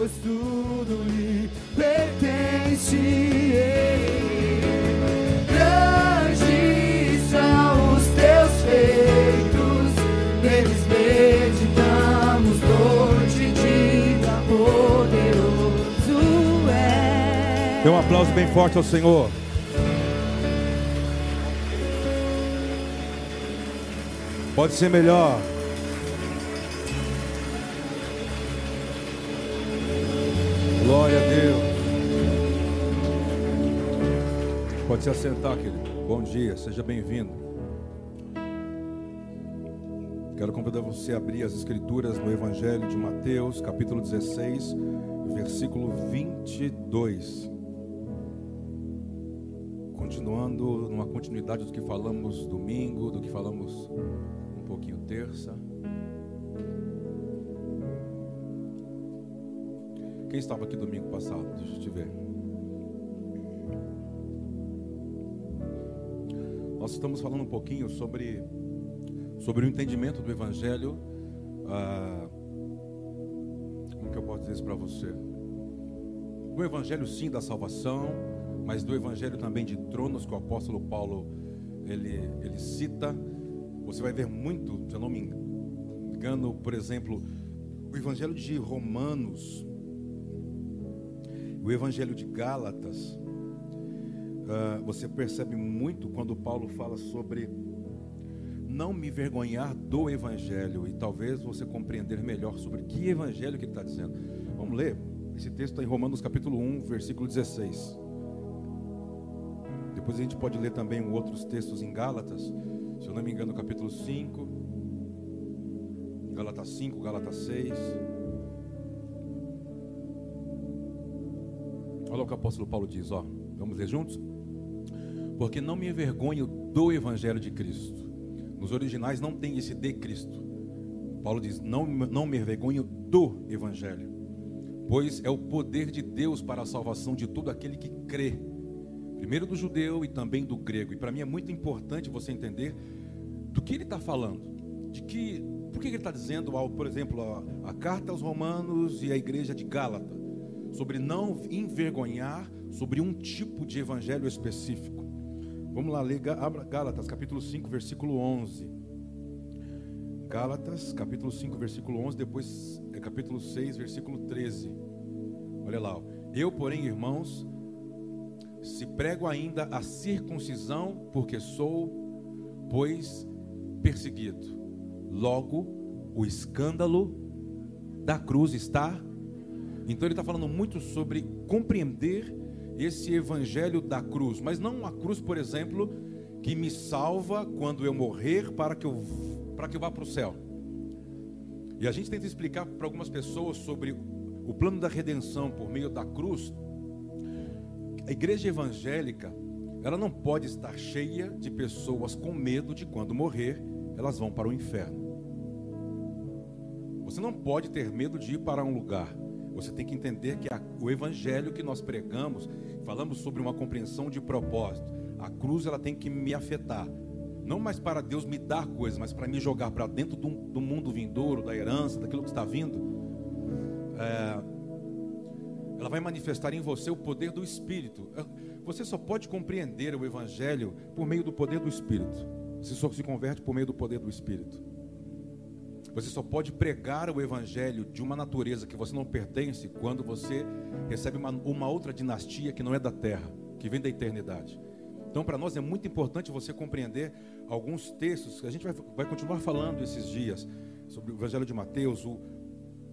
pois tudo lhe pertence. Grandes são os teus feitos, neles meditamos noite e dia, poderoso é. Dê um aplauso bem forte ao Senhor. Pode ser melhor. Pode se assentar, querido. Bom dia, seja bem-vindo. Quero convidar você a abrir as Escrituras no Evangelho de Mateus, capítulo 16, versículo 22. Continuando numa continuidade do que falamos domingo, do que falamos um pouquinho terça. Quem estava aqui domingo passado? Deixa eu te ver. Nós estamos falando um pouquinho sobre, sobre o entendimento do Evangelho. ah, como que eu posso dizer isso para você? Do Evangelho, sim, da salvação, mas do Evangelho também de tronos, que o apóstolo Paulo ele, ele cita. Você vai ver muito, se eu não me engano, por exemplo, o Evangelho de Romanos, o Evangelho de Gálatas, ah, você percebe muito quando Paulo fala sobre não me vergonhar do Evangelho e talvez você compreender melhor sobre que Evangelho que ele está dizendo. Vamos ler? Esse texto em Romanos capítulo 1, versículo 16. Depois a gente pode ler também outros textos em Gálatas, se eu não me engano, capítulo 5, Gálatas 5, Gálatas 6. Olha o que o apóstolo Paulo diz, ó. Vamos ler juntos? Porque não me envergonho do evangelho de Cristo. Nos originais não tem esse de Cristo. Paulo diz: não, não me envergonho do evangelho, pois é o poder de Deus para a salvação de todo aquele que crê. Primeiro do judeu e também do grego. E para mim é muito importante você entender do que ele está falando. De que, por que ele está dizendo, ao, por exemplo, a, a carta aos Romanos e a igreja de Gálata, sobre não envergonhar sobre um tipo de evangelho específico. Vamos lá, ler Gálatas, capítulo 5, versículo 11. Gálatas, capítulo 5, versículo 11, depois é capítulo 6, versículo 13. Olha lá. ó. Eu, porém, irmãos, se prego ainda a circuncisão, porque sou, pois, perseguido. Logo, o escândalo da cruz está. Então ele está falando muito sobre compreender esse evangelho da cruz, mas não a cruz, por exemplo, que me salva quando eu morrer para que eu, para que eu vá para o céu. E a gente tenta explicar para algumas pessoas sobre o plano da redenção por meio da cruz. A igreja evangélica, ela não pode estar cheia de pessoas com medo de quando morrer, elas vão para o inferno. Você não pode ter medo de ir para um lugar. Você tem que entender que a, o evangelho que nós pregamos, falamos sobre uma compreensão de propósito. A cruz ela tem que me afetar. Não mais para Deus me dar coisas, mas para me jogar para dentro do, do, mundo vindouro, da herança, daquilo que está vindo. É, ela vai manifestar em você o poder do Espírito. Você só pode compreender o Evangelho por meio do poder do Espírito. Você só se converte por meio do poder do Espírito. Você só pode pregar o evangelho de uma natureza que você não pertence quando você recebe uma, uma outra dinastia que não é da terra, que vem da eternidade. Então, para nós é muito importante você compreender alguns textos que a gente vai, vai continuar falando esses dias sobre o evangelho de Mateus, o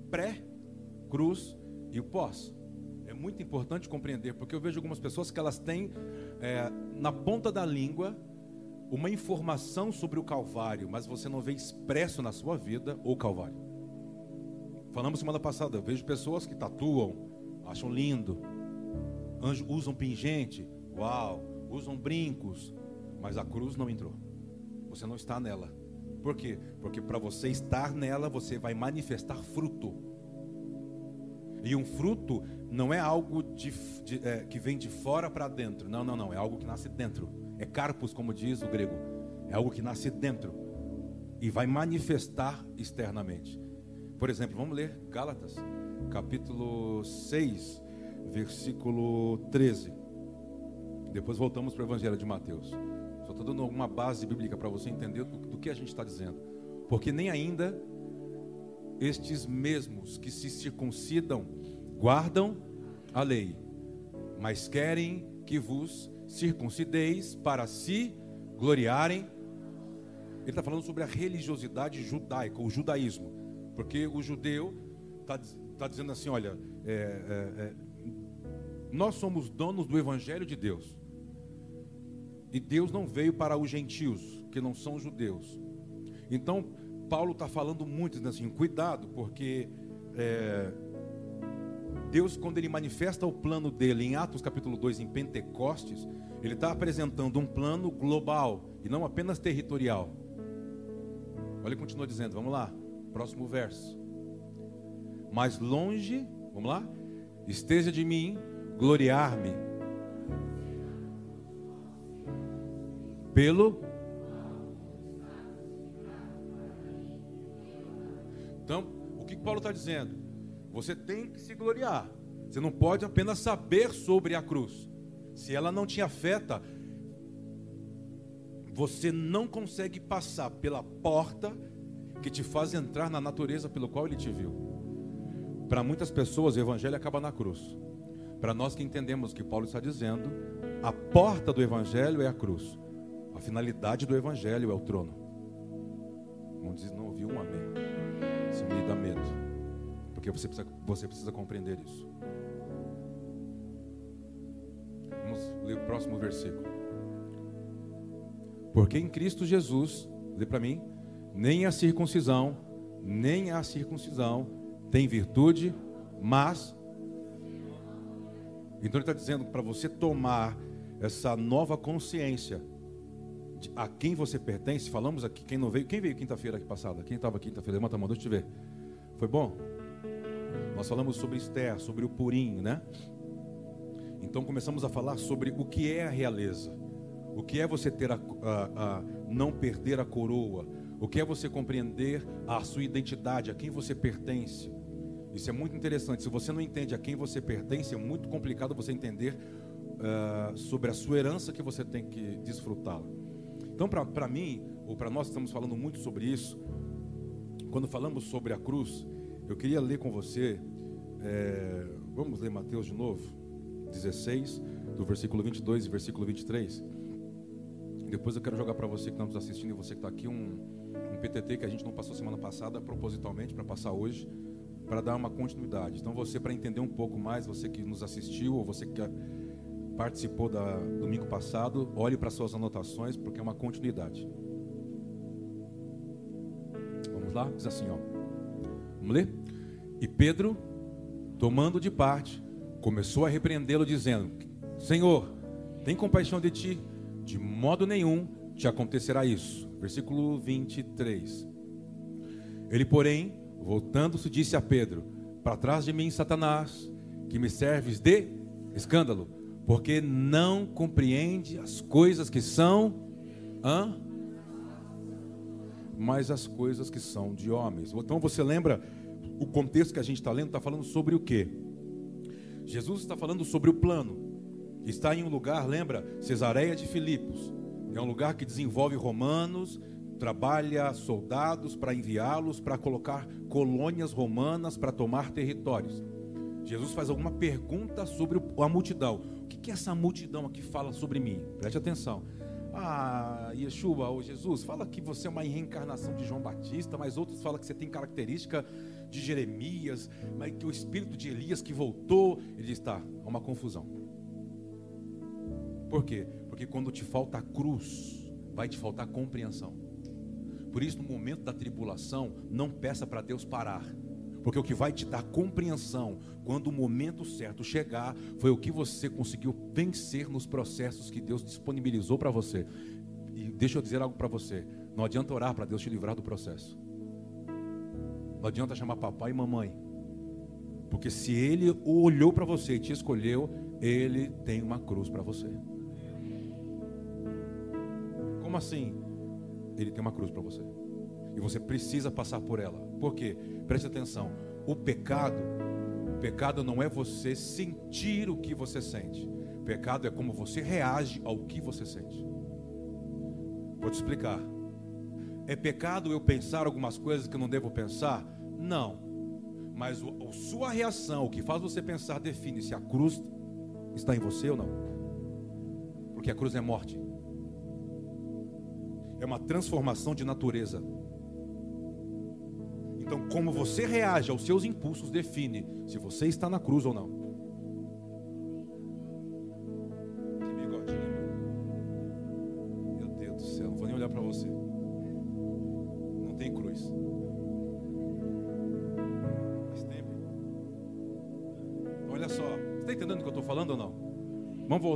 pré-cruz e o pós. É muito importante compreender, porque eu vejo algumas pessoas que elas têm é, na ponta da língua uma informação sobre o Calvário, mas você não vê expresso na sua vida o Calvário. Falamos semana passada, eu vejo pessoas que tatuam, acham lindo, usam pingente, uau, usam brincos, mas a cruz não entrou. Você não está nela. Por quê? Porque para você estar nela, você vai manifestar fruto. E um fruto não é algo de, de, é, que vem de fora para dentro. Não, não, não. É algo que nasce dentro. É carpos, como diz o grego. É algo que nasce dentro e vai manifestar externamente. Por exemplo, vamos ler Gálatas, capítulo 6, versículo 13. Depois voltamos para o Evangelho de Mateus. Só estou dando alguma base bíblica para você entender do, que a gente está dizendo. Porque nem ainda estes mesmos que se circuncidam guardam a lei, mas querem que vos circuncideis para se gloriarem. Ele está falando sobre a religiosidade judaica, o judaísmo, porque o judeu está tá dizendo assim: olha, é, é, é, nós somos donos do evangelho de Deus, e Deus não veio para os gentios, que não são judeus. Então, Paulo está falando muito assim, cuidado, porque é, Deus, quando ele manifesta o plano dele em Atos capítulo 2, em Pentecostes, ele está apresentando um plano global e não apenas territorial. Olha, ele continua dizendo, vamos lá, próximo verso. Mais longe, vamos lá, esteja de mim gloriar-me pelo Então, o que Paulo está dizendo? Você tem que se gloriar. Você não pode apenas saber sobre a cruz. Se ela não te afeta, você não consegue passar pela porta que te faz entrar na natureza pelo qual ele te viu. Para muitas pessoas, o evangelho acaba na cruz. Para nós que entendemos o que Paulo está dizendo, a porta do evangelho é a cruz. A finalidade do evangelho é o trono. Não diz, não ouviu um amém. Isso me dá medo. Porque você precisa, você precisa compreender isso. Vamos ler o próximo versículo. Porque em Cristo Jesus, lê para mim, nem a circuncisão, nem a circuncisão tem virtude, mas. Então ele está dizendo para você tomar essa nova consciência de a quem você pertence. Falamos aqui, quem não veio, quem veio quinta-feira aqui passada? Quem estava quinta-feira? Levanta a mão, deixa eu te ver. Foi bom? Nós falamos sobre Esther, sobre o Purim, né? Então começamos a falar sobre o que é a realeza, o que é você ter a, a, a não perder a coroa, o que é você compreender a sua identidade, a quem você pertence. Isso é muito interessante. Se você não entende a quem você pertence, é muito complicado você entender uh, sobre a sua herança que você tem que desfrutá-la. Então, para mim, ou para nós estamos falando muito sobre isso, quando falamos sobre a cruz, eu queria ler com você, é, vamos ler Mateus de novo, 16, do versículo 22 e versículo 23. Depois eu quero jogar para você que está nos assistindo e você que está aqui um, um PTT que a gente não passou semana passada, propositalmente, para passar hoje, para dar uma continuidade. Então, você, para entender um pouco mais, você que nos assistiu ou você que participou da domingo passado, olhe para suas anotações, porque é uma continuidade. Vamos lá? Diz assim, ó. Vamos ler? E Pedro, tomando de parte, começou a repreendê-lo, dizendo: Senhor, tem compaixão de ti, de modo nenhum te acontecerá isso. Versículo 23. Ele, porém, voltando-se, disse a Pedro: Para trás de mim, Satanás, que me serves de escândalo porque não compreende as coisas que são, hã? mas as coisas que são de homens. Então você lembra o contexto que a gente está lendo? Está falando sobre o que? Jesus está falando sobre o plano. Está em um lugar, lembra? Cesareia de Filipos. É um lugar que desenvolve romanos, trabalha soldados para enviá-los para colocar colônias romanas para tomar territórios. Jesus faz alguma pergunta sobre a multidão. O que é essa multidão aqui fala sobre mim? Preste atenção. Ah, Yeshua, ou Jesus, fala que você é uma reencarnação de João Batista, mas outros falam que você tem característica de Jeremias, mas que o espírito de Elias que voltou, ele diz, tá, é uma confusão. Por quê? Porque quando te falta a cruz, vai te faltar compreensão. Por isso, no momento da tribulação, não peça para Deus parar. Porque o que vai te dar compreensão quando o momento certo chegar foi o que você conseguiu vencer nos processos que Deus disponibilizou para você. E deixa eu dizer algo para você: não adianta orar para Deus te livrar do processo. Não adianta chamar papai e mamãe. Porque se ele olhou para você e te escolheu, ele tem uma cruz para você. Como assim? Ele tem uma cruz para você. E você precisa passar por ela. Por quê? Preste atenção. O pecado, o pecado não é você sentir o que você sente. O pecado é como você reage ao que você sente. Vou te explicar. É pecado eu pensar algumas coisas que eu não devo pensar? Não. Mas a sua reação, o que faz você pensar, define se a cruz está em você ou não. Porque a cruz é morte. É uma transformação de natureza. Então, como você reage aos seus impulsos define se você está na cruz ou não.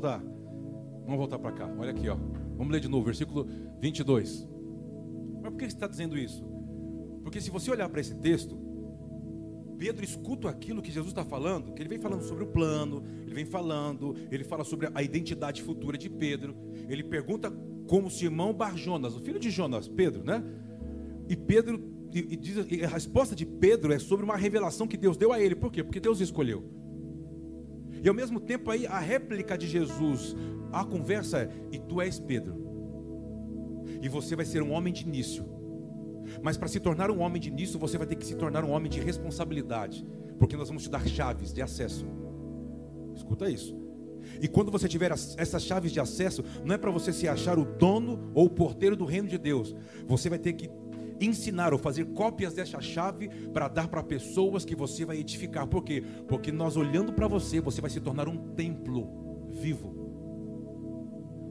Voltar. Vamos voltar para cá. Olha aqui, ó. Vamos ler de novo, versículo 22. Mas por que está dizendo isso? Porque se você olhar para esse texto, Pedro escuta aquilo que Jesus está falando, que ele vem falando sobre o plano, ele vem falando, ele fala sobre a identidade futura de Pedro, ele pergunta como Simão Bar Jonas, o filho de Jonas, Pedro, né? E Pedro, e, e diz, e a resposta de Pedro é sobre uma revelação que Deus deu a ele, por quê? Porque Deus escolheu. E ao mesmo tempo aí a réplica de Jesus, a conversa é: "E tu és Pedro. E você vai ser um homem de início. Mas para se tornar um homem de início, você vai ter que se tornar um homem de responsabilidade, porque nós vamos te dar chaves de acesso. Escuta isso. E quando você tiver essas chaves de acesso, não é para você se achar o dono ou o porteiro do reino de Deus. Você vai ter que ensinar ou fazer cópias dessa chave para dar para pessoas que você vai edificar. Por quê? Porque nós olhando para você, você vai se tornar um templo vivo.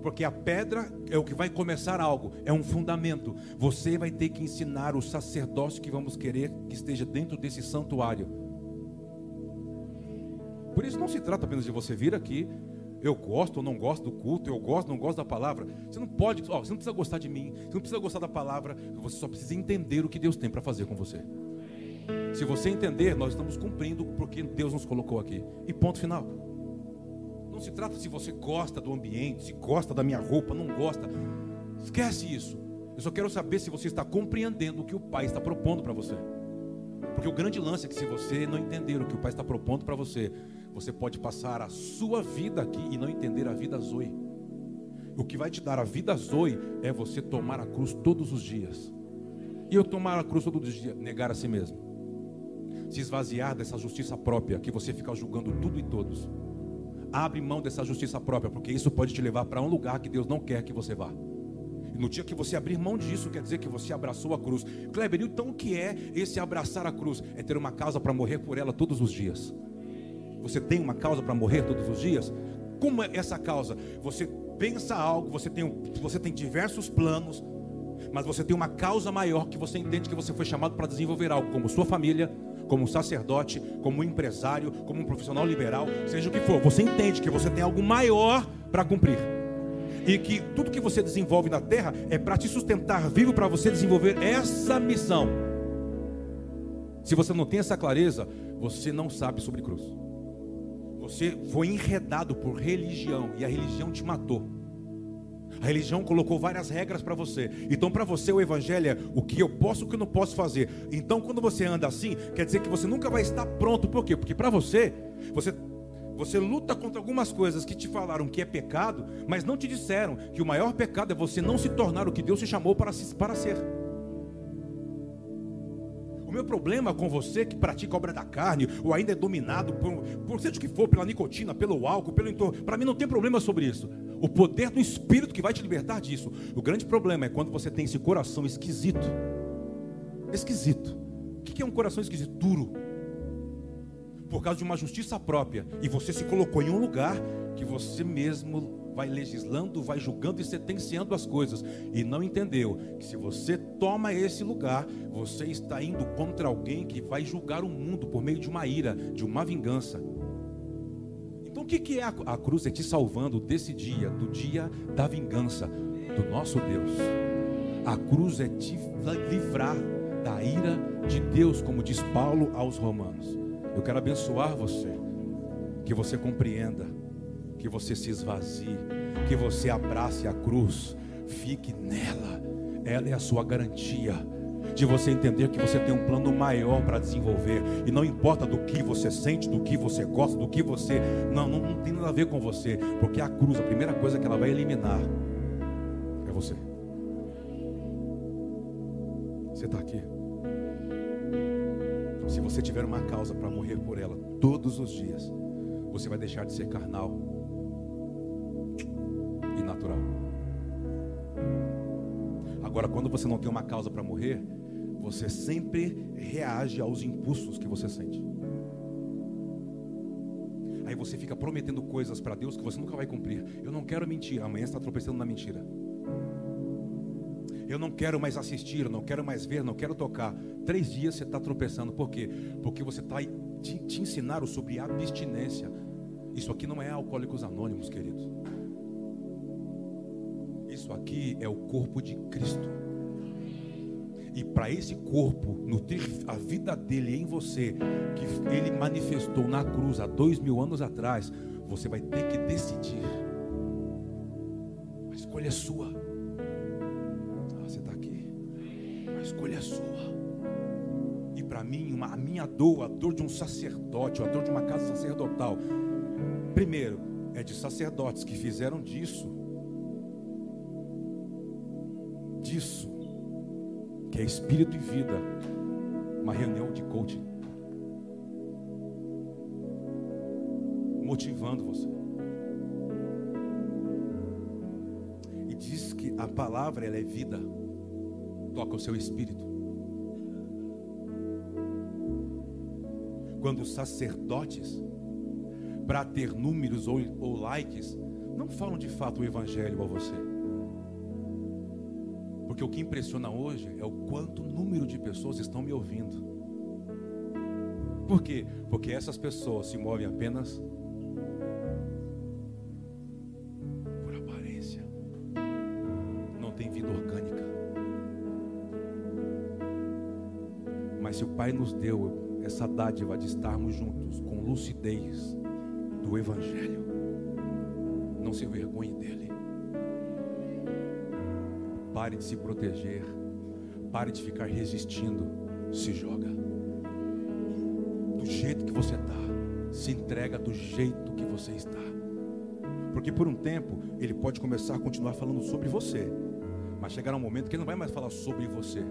Porque a pedra é o que vai começar algo, é um fundamento. Você vai ter que ensinar o sacerdócio que vamos querer que esteja dentro desse santuário. Por isso não se trata apenas de você vir aqui, eu gosto ou não gosto do culto, eu gosto ou não gosto da palavra. Você não pode, ó, você não precisa gostar de mim, você não precisa gostar da palavra, você só precisa entender o que Deus tem para fazer com você. Se você entender, nós estamos cumprindo porque Deus nos colocou aqui. E ponto final. Não se trata se você gosta do ambiente, se gosta da minha roupa, não gosta. Esquece isso. Eu só quero saber se você está compreendendo o que o Pai está propondo para você. Porque o grande lance é que se você não entender o que o Pai está propondo para você, você pode passar a sua vida aqui e não entender a vida Zoe. O que vai te dar a vida Zoe é você tomar a cruz todos os dias. E eu tomar a cruz todos os dias, negar a si mesmo. Se esvaziar dessa justiça própria, que você fica julgando tudo e todos. Abre mão dessa justiça própria, porque isso pode te levar para um lugar que Deus não quer que você vá. No dia que você abrir mão disso, quer dizer que você abraçou a cruz. Kleber, então o que é esse abraçar a cruz? É ter uma causa para morrer por ela todos os dias. Você tem uma causa para morrer todos os dias? Como é essa causa? Você pensa algo, você tem, você tem diversos planos, mas você tem uma causa maior que você entende que você foi chamado para desenvolver algo, como sua família, como sacerdote, como empresário, como um profissional liberal, seja o que for. Você entende que você tem algo maior para cumprir. E que tudo que você desenvolve na terra é para te sustentar vivo para você desenvolver essa missão. Se você não tem essa clareza, você não sabe sobre cruz. Você foi enredado por religião e a religião te matou. A religião colocou várias regras para você. Então, para você, o evangelho é o que eu posso e o que eu não posso fazer. Então, quando você anda assim, quer dizer que você nunca vai estar pronto. Por quê? Porque para você, você você luta contra algumas coisas que te falaram que é pecado, mas não te disseram que o maior pecado é você não se tornar o que Deus te chamou para, para ser. O meu problema com você que pratica obra da carne, ou ainda é dominado por, por seja o que for, pela nicotina, pelo álcool, pelo entorno, para mim não tem problema sobre isso. O poder do Espírito que vai te libertar disso. O grande problema é quando você tem esse coração esquisito. Esquisito. O que é um coração esquisito? Duro. Por causa de uma justiça própria. E você se colocou em um lugar que você mesmo vai legislando, vai julgando e sentenciando as coisas. E não entendeu que se você toma esse lugar, você está indo contra alguém que vai julgar o mundo por meio de uma ira, de uma vingança. Então o que, que é a, a cruz? É te salvando desse dia, do dia da vingança do nosso Deus. A cruz é te livrar da ira de Deus, como diz Paulo aos Romanos. Eu quero abençoar você, que você compreenda que você se esvazie, que você abrace a cruz, fique nela, ela é a sua garantia, de você entender que você tem um plano maior para desenvolver. E não importa do que você sente, do que você gosta, do que você. Não, não, não tem nada a ver com você. Porque a cruz, a primeira coisa que ela vai eliminar é você. Você está aqui. Se você tiver uma causa para morrer por ela todos os dias, você vai deixar de ser carnal e natural. Agora, quando você não tem uma causa para morrer, você sempre reage aos impulsos que você sente. Aí você fica prometendo coisas para Deus que você nunca vai cumprir. Eu não quero mentir, amanhã está tropeçando na mentira. Eu não quero mais assistir, não quero mais ver, não quero tocar. Três dias você está tropeçando. Por quê? Porque você está te, te sobre abstinência. Isso aqui não é alcoólicos anônimos, queridos. Isso aqui é o corpo de Cristo. E para esse corpo nutrir a vida dele em você, que ele manifestou na cruz há dois mil anos atrás, você vai ter que decidir. A escolha é sua. Ah, você está aqui. A escolha é sua. E para mim, uma, a minha dor, a dor de um sacerdote, a dor de uma casa sacerdotal, primeiro, é de sacerdotes que fizeram disso, disso, que é espírito e vida, uma reunião de coaching, motivando você. E diz que a palavra ela é vida, toca o seu espírito. Quando os sacerdotes, para ter números ou, ou likes, não falam de fato o evangelho a você. Porque o que impressiona hoje é o quanto número de pessoas estão me ouvindo. Por quê? Porque essas pessoas se movem apenas por aparência. Não tem vida orgânica. Mas se o Pai nos deu essa dádiva de estarmos juntos com lucidez do Evangelho, não se envergonhe dele. Pare de se proteger. Pare de ficar resistindo. Se joga. Do jeito que você está. Se entrega do jeito que você está. Porque por um tempo ele pode começar a continuar falando sobre você. Mas chegará um momento que ele não vai mais falar sobre você.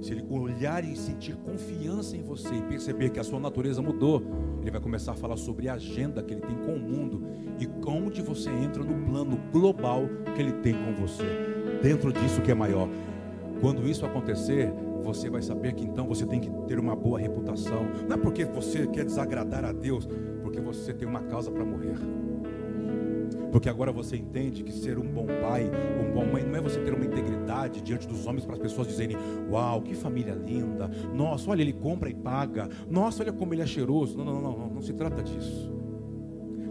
Se ele olhar e sentir confiança em você e perceber que a sua natureza mudou, ele vai começar a falar sobre a agenda que ele tem com o mundo e onde você entra no plano global que ele tem com você dentro disso que é maior. Quando isso acontecer, você vai saber que então você tem que ter uma boa reputação. Não é porque você quer desagradar a Deus, porque você tem uma causa para morrer. Porque agora você entende que ser um bom pai, um bom mãe, não é você ter uma integridade diante dos homens para as pessoas dizerem: Uau, que família linda! Nossa, olha, ele compra e paga. Nossa, olha como ele é cheiroso. Não, não, não, não, não se trata disso.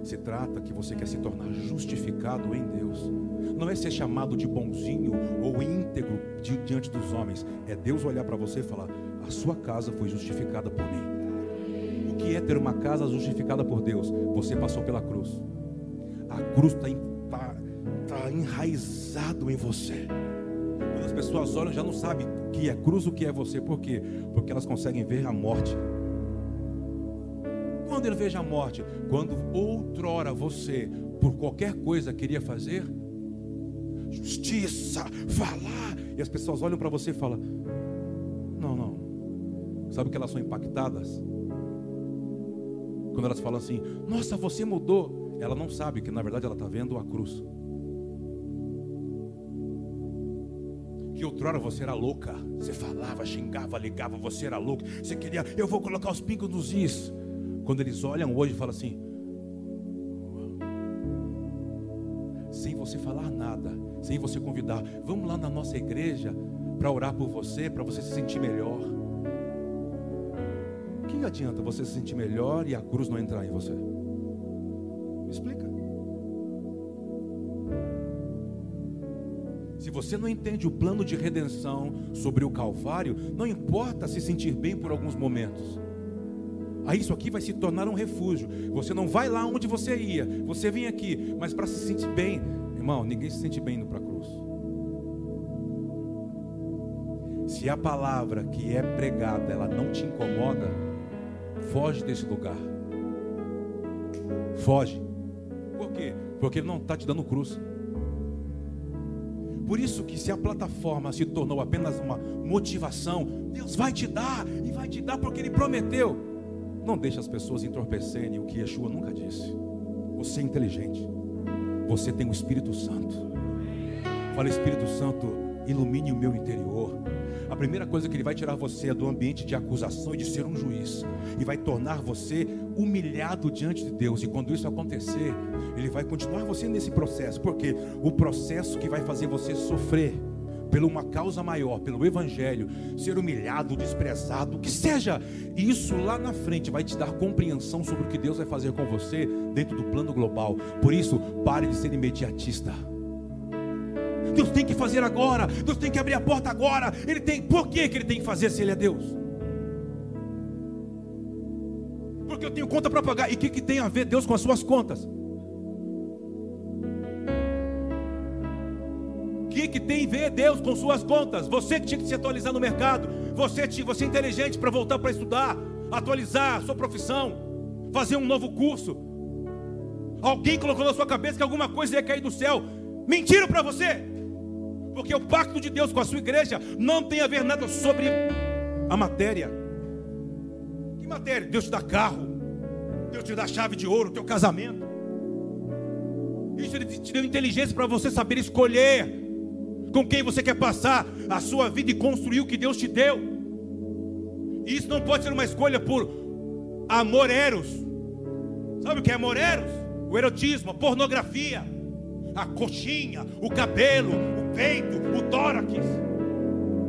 Se trata que você quer se tornar justificado em Deus. Não é ser chamado de bonzinho ou íntegro diante dos homens. É Deus olhar para você e falar: A sua casa foi justificada por mim. O que é ter uma casa justificada por Deus? Você passou pela cruz. A cruz está tá, tá enraizado em você. Quando as pessoas olham, já não sabem o que é cruz, o que é você. Por quê? Porque elas conseguem ver a morte. Quando ele veja a morte, quando outrora você, por qualquer coisa, queria fazer justiça, falar, e as pessoas olham para você e falam: Não, não. Sabe que elas são impactadas? Quando elas falam assim: Nossa, você mudou. Ela não sabe que na verdade ela está vendo a cruz. Que outrora você era louca, você falava, xingava, ligava, você era louco, você queria, eu vou colocar os pingos nos is. Quando eles olham hoje e falam assim, sem você falar nada, sem você convidar, vamos lá na nossa igreja para orar por você, para você se sentir melhor. O que adianta você se sentir melhor e a cruz não entrar em você? Me explica. Se você não entende o plano de redenção sobre o Calvário, não importa se sentir bem por alguns momentos. Aí isso aqui vai se tornar um refúgio. Você não vai lá onde você ia, você vem aqui, mas para se sentir bem, irmão, ninguém se sente bem indo para a cruz. Se Se a palavra que é pregada, ela não te incomoda, foge desse lugar. Foge. Por quê? Porque ele não está te dando cruz. Por isso que se a plataforma se tornou apenas uma motivação, Deus vai te dar e vai te dar porque Ele prometeu. Não deixe as pessoas entorpecerem o que Yeshua nunca disse. Você é inteligente. Você tem o Espírito Santo. Fala, Espírito Santo, ilumine o meu interior. A primeira coisa que ele vai tirar você é do ambiente de acusação e de ser um juiz, e vai tornar você humilhado diante de Deus. E quando isso acontecer, ele vai continuar você nesse processo, porque o processo que vai fazer você sofrer por uma causa maior, pelo Evangelho, ser humilhado, desprezado, que seja, isso lá na frente vai te dar compreensão sobre o que Deus vai fazer com você dentro do plano global. Por isso, pare de ser imediatista. Deus tem que fazer agora, Deus tem que abrir a porta agora. Ele tem, por que, que ele tem que fazer se ele é Deus? Porque eu tenho conta para pagar. E o que, que tem a ver Deus com as suas contas? Que, tem ver Deus com suas contas? Você que tinha que se atualizar no mercado, você, você é inteligente para voltar para estudar, atualizar sua profissão, fazer um novo curso. Alguém colocou na sua cabeça que alguma coisa ia cair do céu. Mentiram para você. Porque o pacto de Deus com a sua igreja não tem a ver nada sobre a matéria. Que matéria? Deus te dá carro, Deus te dá chave de ouro, teu casamento. Isso ele te deu inteligência para você saber escolher com quem você quer passar a sua vida e construir o que Deus te deu. E isso não pode ser uma escolha por amor eros. Sabe o que é amor eros? O erotismo, a pornografia, a coxinha, o cabelo, peito, o tórax.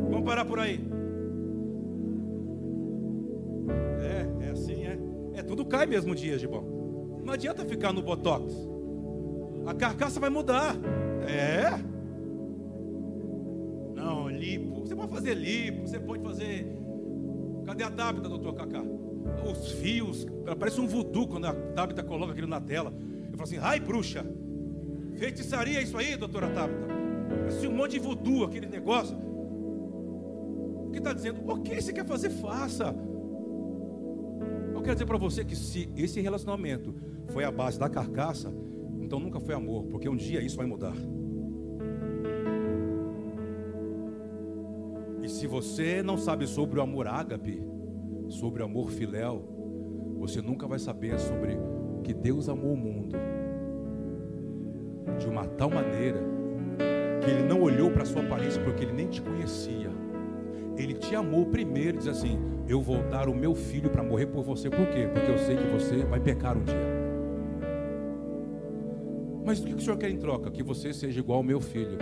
Vamos parar por aí. É, é assim, é. É, tudo cai mesmo dia, Gibão. Não adianta ficar no botox. A carcaça vai mudar. É. Não, lipo. Você pode fazer lipo, você pode fazer. Cadê a Tabita, doutor Cacá? Os fios, parece um voodoo quando a Tabita coloca aquilo na tela. Eu falo assim, ai bruxa, feitiçaria isso aí, doutora Tabita? Assim, um monte de voodoo, aquele negócio. O que está dizendo? Ok, você quer fazer, faça. Eu quero dizer para você que se esse relacionamento foi a base da carcaça, então nunca foi amor, porque um dia isso vai mudar. E se você não sabe sobre o amor ágape, sobre o amor filéu, você nunca vai saber sobre que Deus amou o mundo de uma tal maneira que ele não olhou para sua aparência porque ele nem te conhecia. Ele te amou primeiro diz assim: Eu vou dar o meu filho para morrer por você. Por quê? Porque eu sei que você vai pecar um dia. Mas o que o senhor quer em troca? Que você seja igual ao meu filho.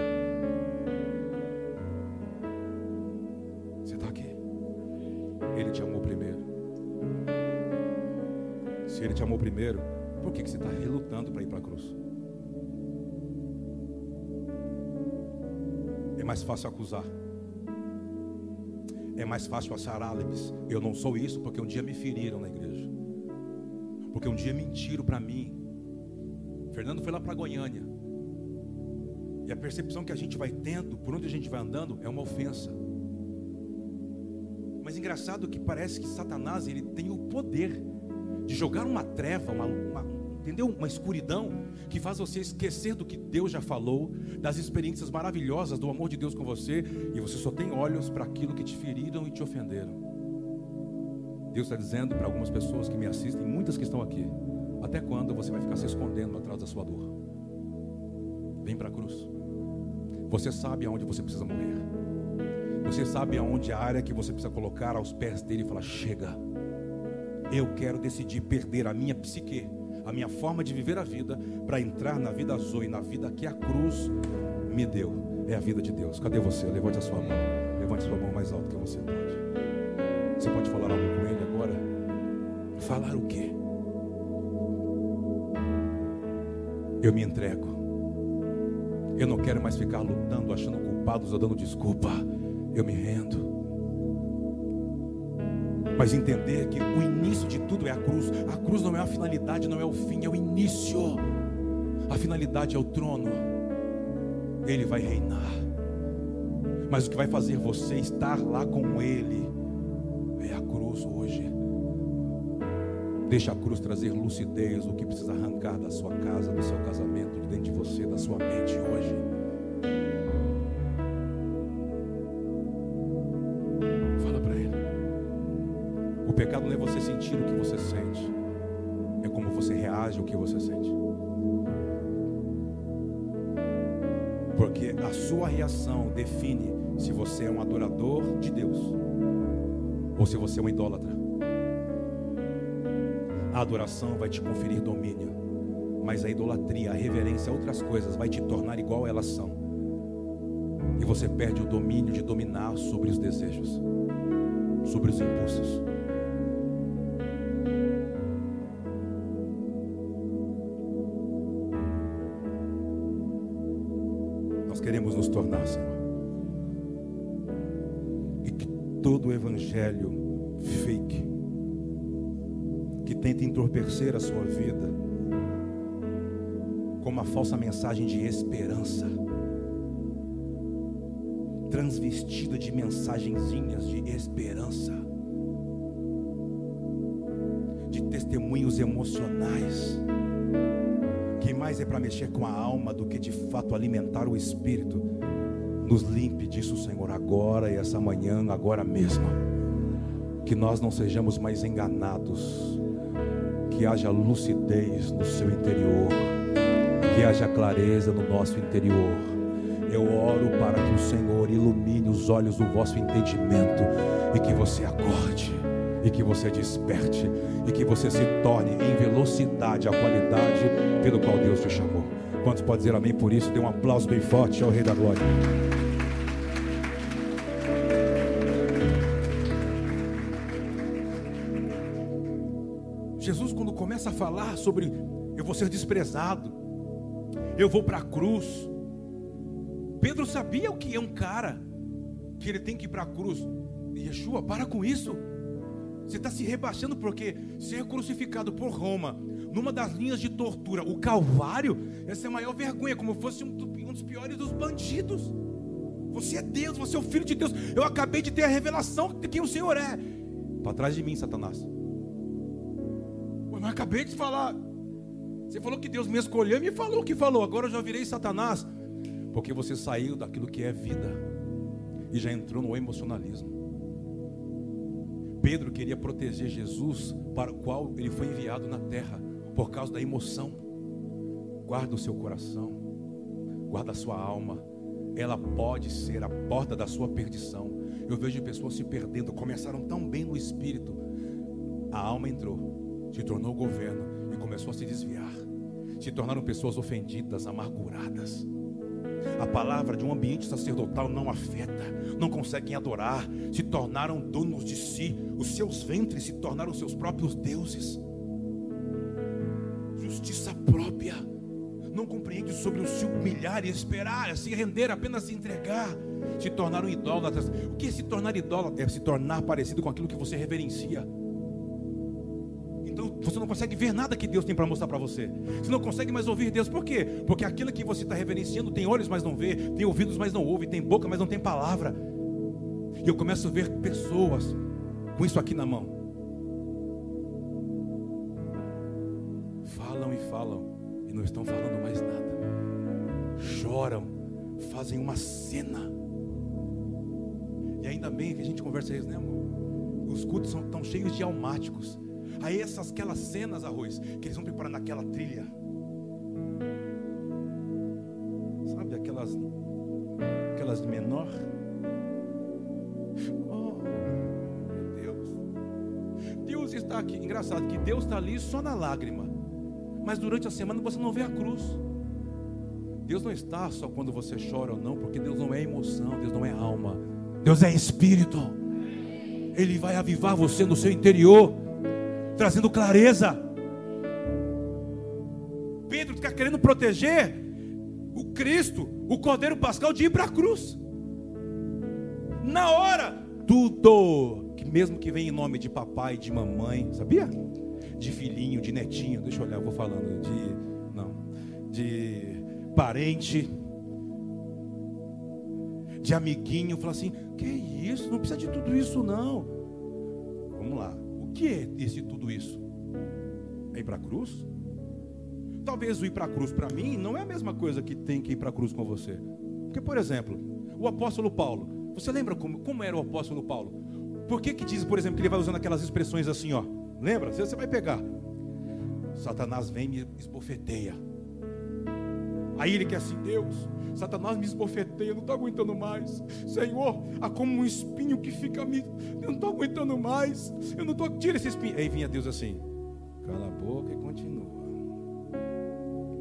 Ele te amou primeiro. Se ele te amou primeiro, por que, que você está relutando para ir para a cruz? mais fácil acusar. É mais fácil achar álibis. Eu não sou isso porque um dia me feriram na igreja. Porque um dia mentiram para mim. Fernando foi lá para Goiânia. E a percepção que a gente vai tendo, por onde a gente vai andando, é uma ofensa. Engraçado que parece que Satanás ele tem o poder de jogar uma treva, uma, uma entendeu? Uma escuridão que faz você esquecer do que Deus já falou, das experiências maravilhosas do amor de Deus com você, e você só tem olhos para aquilo que te feriram e te ofenderam. Deus está dizendo para algumas pessoas que me assistem, muitas que estão aqui, até quando você vai ficar se escondendo atrás da sua dor? Vem para a cruz. Você sabe aonde você precisa morrer. Você sabe aonde a área que você precisa colocar aos pés dele e falar: chega. Eu quero decidir perder a minha psique a minha forma de viver a vida para entrar na vida azul e na vida que a cruz me deu. É a vida de Deus. Cadê você? Levante a sua mão. Levante a sua mão mais alto que você pode. Você pode falar algo com ele agora? Falar o quê? Eu me entrego. Eu não quero mais ficar lutando, achando culpados ou dando desculpa. Eu me rendo mas entender que o início de tudo é a cruz. A cruz não é a finalidade, não é o fim, é o início. A finalidade é o trono. Ele vai reinar. Mas o que vai fazer você estar lá com Ele é a cruz hoje. Deixa a cruz trazer lucidez, o que precisa arrancar da sua casa, do seu casamento, de dentro de você, da sua mente hoje. Porque a sua reação define se você é um adorador de Deus ou se você é um idólatra. A adoração vai te conferir domínio, mas a idolatria, a reverência a outras coisas vai te tornar igual elas são. E você perde o domínio de dominar sobre os desejos, sobre os impulsos. Evangelho fake que tenta entorpecer a sua vida com uma falsa mensagem de esperança, transvestida de mensagenzinhas de esperança, de testemunhos emocionais, que mais é para mexer com a alma do que de fato alimentar o espírito. Nos limpe disso, Senhor, agora e essa manhã, agora mesmo. Que nós não sejamos mais enganados, que haja lucidez no seu interior, que haja clareza no nosso interior. Eu oro para que o Senhor ilumine os olhos do vosso entendimento e que você acorde, e que você desperte, e que você se torne em velocidade a qualidade pelo qual Deus te chamou. Quantos pode dizer amém por isso? Dê um aplauso bem forte ao Rei da Glória. Falar sobre eu vou ser desprezado, eu vou para a cruz. Pedro sabia o que é um cara que ele tem que ir para a cruz. Yeshua, para com isso. Você está se rebaixando porque ser crucificado por Roma, numa das linhas de tortura, o Calvário, essa é a maior vergonha, como fosse um, um dos piores dos bandidos. Você é Deus, você é o Filho de Deus. Eu acabei de ter a revelação de quem o Senhor é. Para trás de mim, Satanás. Mas acabei de falar. Você falou que Deus me escolheu e me falou o que falou. Agora eu já virei Satanás. Porque você saiu daquilo que é vida e já entrou no emocionalismo. Pedro queria proteger Jesus, para o qual ele foi enviado na terra, por causa da emoção. Guarda o seu coração, guarda a sua alma, ela pode ser a porta da sua perdição. Eu vejo pessoas se perdendo, começaram tão bem no espírito, a alma entrou, se tornou governo e começou a se desviar, se tornaram pessoas ofendidas, amarguradas. A palavra de um ambiente sacerdotal não afeta, não conseguem adorar, se tornaram donos de si, os seus ventres se tornaram seus próprios deuses. Justiça própria, não compreende sobre o se humilhar e esperar, se render, apenas se entregar, se tornaram idólatras. O que é se tornar idólatra? É se tornar parecido com aquilo que você reverencia. Você não consegue ver nada que Deus tem para mostrar para você. Você não consegue mais ouvir Deus. Por quê? Porque aquilo que você está reverenciando tem olhos, mas não vê, tem ouvidos, mas não ouve, tem boca, mas não tem palavra. E eu começo a ver pessoas com isso aqui na mão. Falam e falam e não estão falando mais nada. Choram, fazem uma cena. E ainda bem que a gente conversa isso, né, amor? Os cultos são tão cheios de almáticos. Aí essas aquelas cenas, arroz, que eles vão preparando aquela trilha. Sabe aquelas aquelas menor? Oh, meu Deus. Deus está aqui. Engraçado que Deus está ali só na lágrima. Mas durante a semana você não vê a cruz. Deus não está só quando você chora ou não, porque Deus não é emoção, Deus não é alma. Deus é espírito. Ele vai avivar você no seu interior trazendo clareza. Pedro está querendo proteger o Cristo, o Cordeiro Pascal, de ir para a cruz. Na hora, tudo, que mesmo que venha em nome de papai, de mamãe, sabia? De filhinho, de netinho, deixa eu olhar, eu vou falando de, não, de parente, de amiguinho, falar assim: que isso? Não precisa de tudo isso, não. Vamos lá. Que esse tudo isso? É ir para a cruz? Talvez o ir para a cruz para mim não é a mesma coisa que tem que ir para a cruz com você. Porque, por exemplo, o apóstolo Paulo, você lembra como, como era o apóstolo Paulo? Por que, que diz, por exemplo, que ele vai usando aquelas expressões assim, ó? Lembra? Você vai pegar. Satanás vem e me esbofeteia. Aí ele quer assim, Deus, Satanás me esbofeteia, não estou aguentando mais. Senhor, há como um espinho que fica me. Eu não estou aguentando mais. Eu não estou. Tira esse espinho. Aí vinha Deus assim. Cala a boca e continua.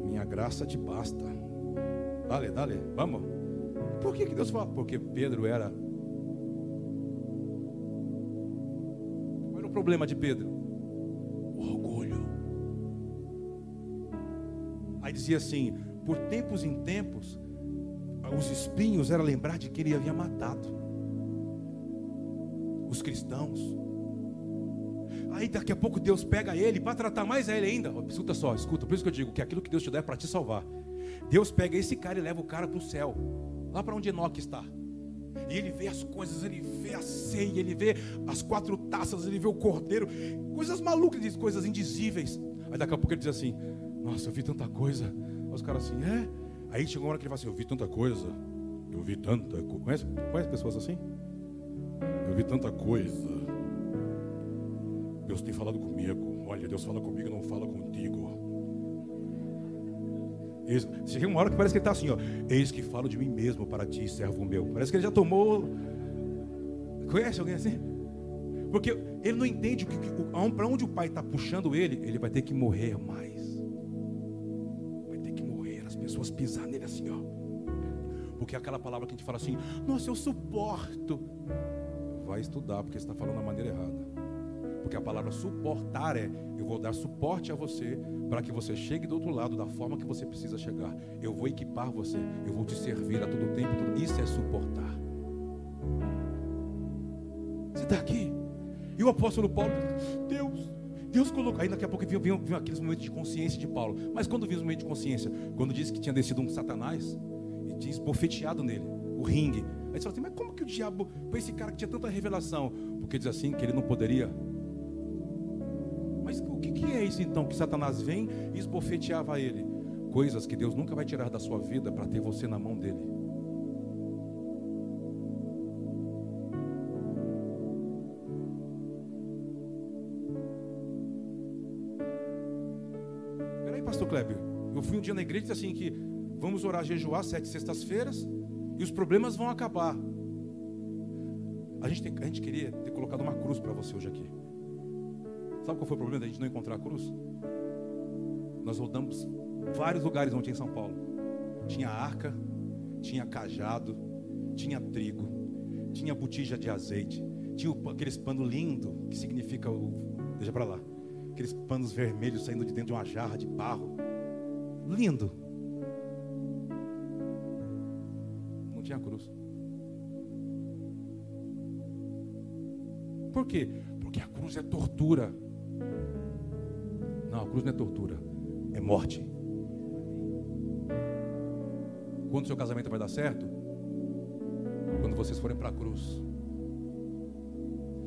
Minha graça te basta. Dale, dale, vamos. Por que, que Deus fala? Porque Pedro era. Qual era o problema de Pedro? O orgulho. Aí dizia assim: por tempos em tempos, os espinhos era lembrar de que ele havia matado os cristãos. Aí daqui a pouco Deus pega ele para tratar mais a ele ainda. Escuta só, escuta, por isso que eu digo que aquilo que Deus te dá é para te salvar. Deus pega esse cara e leva o cara para o céu, lá para onde Enoque está. E ele vê as coisas, ele vê a ceia, ele vê as quatro taças, ele vê o cordeiro, coisas malucas, coisas indizíveis. Aí daqui a pouco ele diz assim: Nossa, eu vi tanta coisa. Os caras assim, é? Aí chegou uma hora que ele fala assim: Eu vi tanta coisa, eu vi tanta coisa. Conhece, conhece pessoas assim? Eu vi tanta coisa. Deus tem falado comigo. Olha, Deus fala comigo, não fala contigo. Chega uma hora que parece que ele está assim, ó. Eis que falo de mim mesmo para ti, servo meu. Parece que ele já tomou. Conhece alguém assim? Porque ele não entende que, que para onde o pai está puxando ele, ele vai ter que morrer mais. Pessoas pisar nele assim, ó. Porque é aquela palavra que a gente fala assim, nossa, eu suporto. Vai estudar, porque você está falando da maneira errada. Porque a palavra suportar é: eu vou dar suporte a você para que você chegue do outro lado da forma que você precisa chegar. Eu vou equipar você, eu vou te servir a todo tempo. Isso é suportar. Você está aqui? E o apóstolo Paulo, Deus, Deus colocou. Aí daqui a pouco vinham, vinham, aqueles momentos de consciência de Paulo. Mas quando viu os momentos de consciência? Quando disse que tinha descido um Satanás e tinha esbofeteado nele, o ringue. Aí você fala assim, mas como que o diabo foi esse cara que tinha tanta revelação? Porque diz assim que ele não poderia mas o que, que é isso então? Que Satanás vem e esbofeteava ele. Coisas que Deus nunca vai tirar da sua vida para ter você na mão dele. Dia na igreja e disse assim que vamos orar jejuar sete sextas-feiras e os problemas vão acabar. A gente, tem, a gente queria ter colocado uma cruz para você hoje aqui. Sabe qual foi o problema da gente não encontrar a cruz? Nós rodamos vários lugares ontem em São Paulo. Tinha arca, tinha cajado, tinha trigo, tinha botija de azeite, tinha aqueles panos lindos, que significa o. Deixa para lá. Aqueles panos vermelhos saindo de dentro de uma jarra de barro. Lindo. Não tinha cruz. Por quê? Porque a cruz é tortura. Não, a cruz não é tortura, é morte. Quando o seu casamento vai dar certo? Quando vocês forem para a cruz.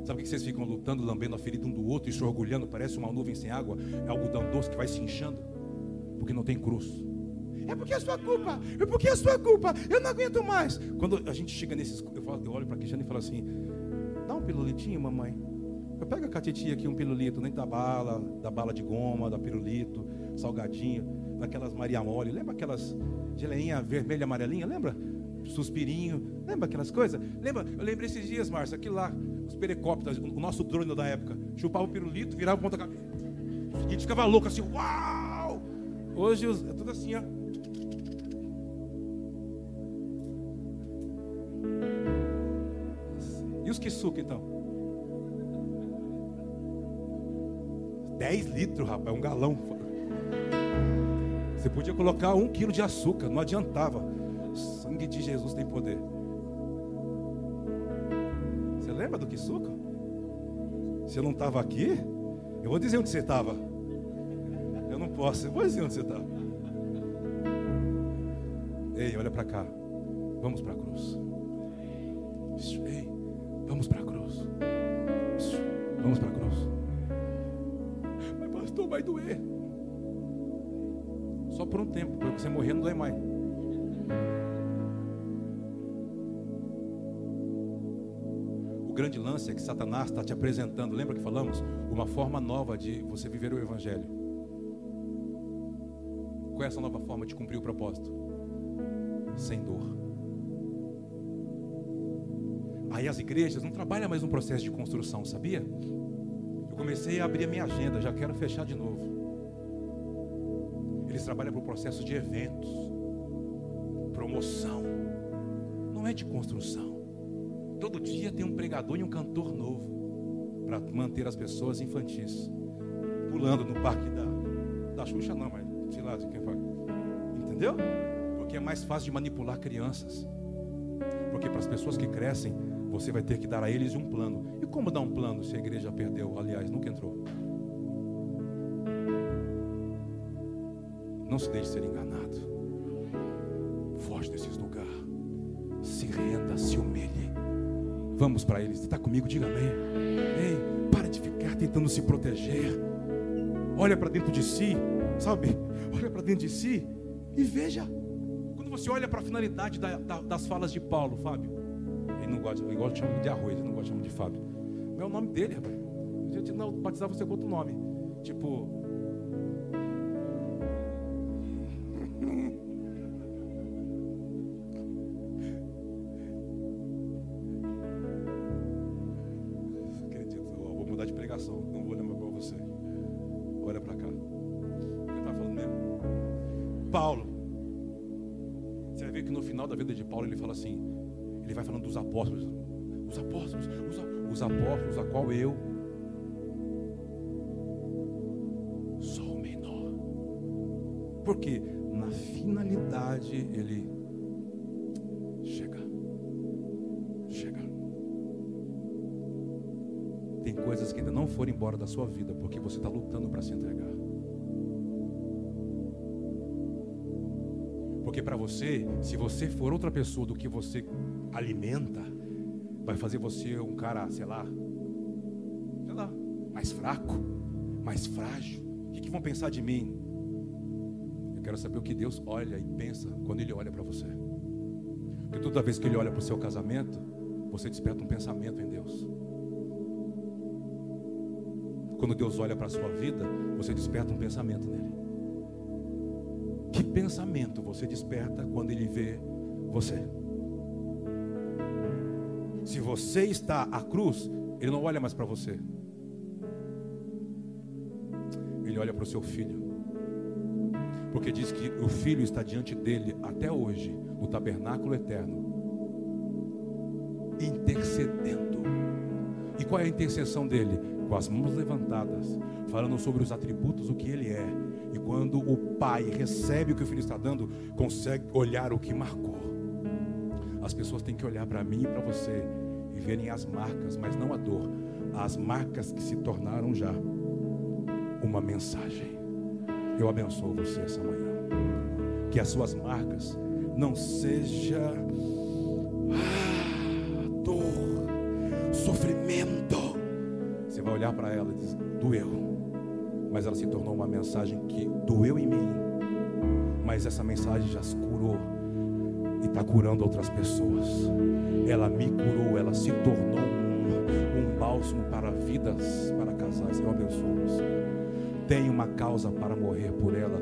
Sabe o que vocês ficam lutando, lambendo a ferida um do outro e se orgulhando? Parece uma nuvem sem água, é algodão doce que vai se inchando, porque não tem cruz. É porque é sua culpa, é porque é sua culpa, eu não aguento mais. Quando a gente chega nesses. Eu, falo, eu olho para a Cristiane e falo assim: dá um pirulitinho, mamãe. Eu pego a catitia aqui, um pirulito, nem da bala, da bala de goma, da pirulito, salgadinho, daquelas Maria Mole. Lembra aquelas geleinha vermelha, amarelinha? Lembra? Suspirinho. Lembra aquelas coisas? Lembra? Eu lembrei esses dias, Márcia, aquilo lá, os pericópteros, o nosso drone da época. Chupava o pirulito, virava ponta cabeça. E a gente ficava louco assim, uau! Hoje é tudo assim, ó. E os que suca então? 10 litros, rapaz, um galão. Você podia colocar um quilo de açúcar, não adiantava. O sangue de Jesus tem poder. Você lembra do que suco? Você não estava aqui? Eu vou dizer onde você estava. Eu vou dizer onde você estava. Ei, olha para cá. Vamos para a cruz. Ei, vamos para a cruz. Vamos para a cruz. Mas pastor, vai doer. Só por um tempo, porque você morrer não dói mais. O grande lance é que Satanás está te apresentando, lembra que falamos? Uma forma nova de você viver o Evangelho. Qual é essa nova forma de cumprir o propósito? Sem dor. Aí as igrejas não trabalham mais no processo de construção, sabia? Eu comecei a abrir a minha agenda, já quero fechar de novo. Eles trabalham para o processo de eventos, promoção, não é de construção. Todo dia tem um pregador e um cantor novo para manter as pessoas infantis, pulando no parque da, da Xuxa, não, mas sei lá de quem foi. Entendeu? Porque é mais fácil de manipular crianças. Porque para as pessoas que crescem, você vai ter que dar a eles um plano. E como dar um plano se a igreja perdeu? Aliás, nunca entrou. Não se deixe ser enganado. Foge desses lugares. Se renda, se humilhe. Vamos para eles. Está comigo? Diga amém. Ei, para de ficar tentando se proteger. Olha para dentro de si, sabe? Para dentro de si e veja. Quando você olha para a finalidade da, da, das falas de Paulo, Fábio, ele não gosta, igual eu chamo de arroz, ele não gosta de chamar de Fábio. Mas é o nome dele, rapaz. Gente não batizar você com outro nome. Tipo. Ele fala assim: ele vai falando dos apóstolos. Os apóstolos, os, os apóstolos, a qual eu sou o menor. Porque na finalidade ele chega. Chega. Tem coisas que ainda não foram embora da sua vida porque você está lutando para se entregar. Porque para você, se você for outra pessoa do que você alimenta, vai fazer você um cara, sei lá, sei lá, mais fraco, mais frágil. O que, que vão pensar de mim? Eu quero saber o que Deus olha e pensa quando Ele olha para você. Porque toda vez que Ele olha para o seu casamento, você desperta um pensamento em Deus. Quando Deus olha para a sua vida, você desperta um pensamento nele. Que pensamento você desperta quando Ele vê você? Se você está à cruz, Ele não olha mais para você. Ele olha para o seu filho. Porque diz que o filho está diante dele até hoje, no tabernáculo eterno, intercedendo. E qual é a intercessão dele? Com as mãos levantadas, falando sobre os atributos do que ele é. E quando o pai recebe o que o filho está dando, consegue olhar o que marcou. As pessoas têm que olhar para mim e para você e verem as marcas, mas não a dor, as marcas que se tornaram já uma mensagem. Eu abençoo você essa manhã. Que as suas marcas não seja ah, dor, sofrimento. Você vai olhar para ela e diz: doeu. Mas ela se tornou uma mensagem que doeu em mim. Mas essa mensagem já se curou e está curando outras pessoas. Ela me curou, ela se tornou um, um bálsamo para vidas, para casais. Eu abençoo você. Tem uma causa para morrer por ela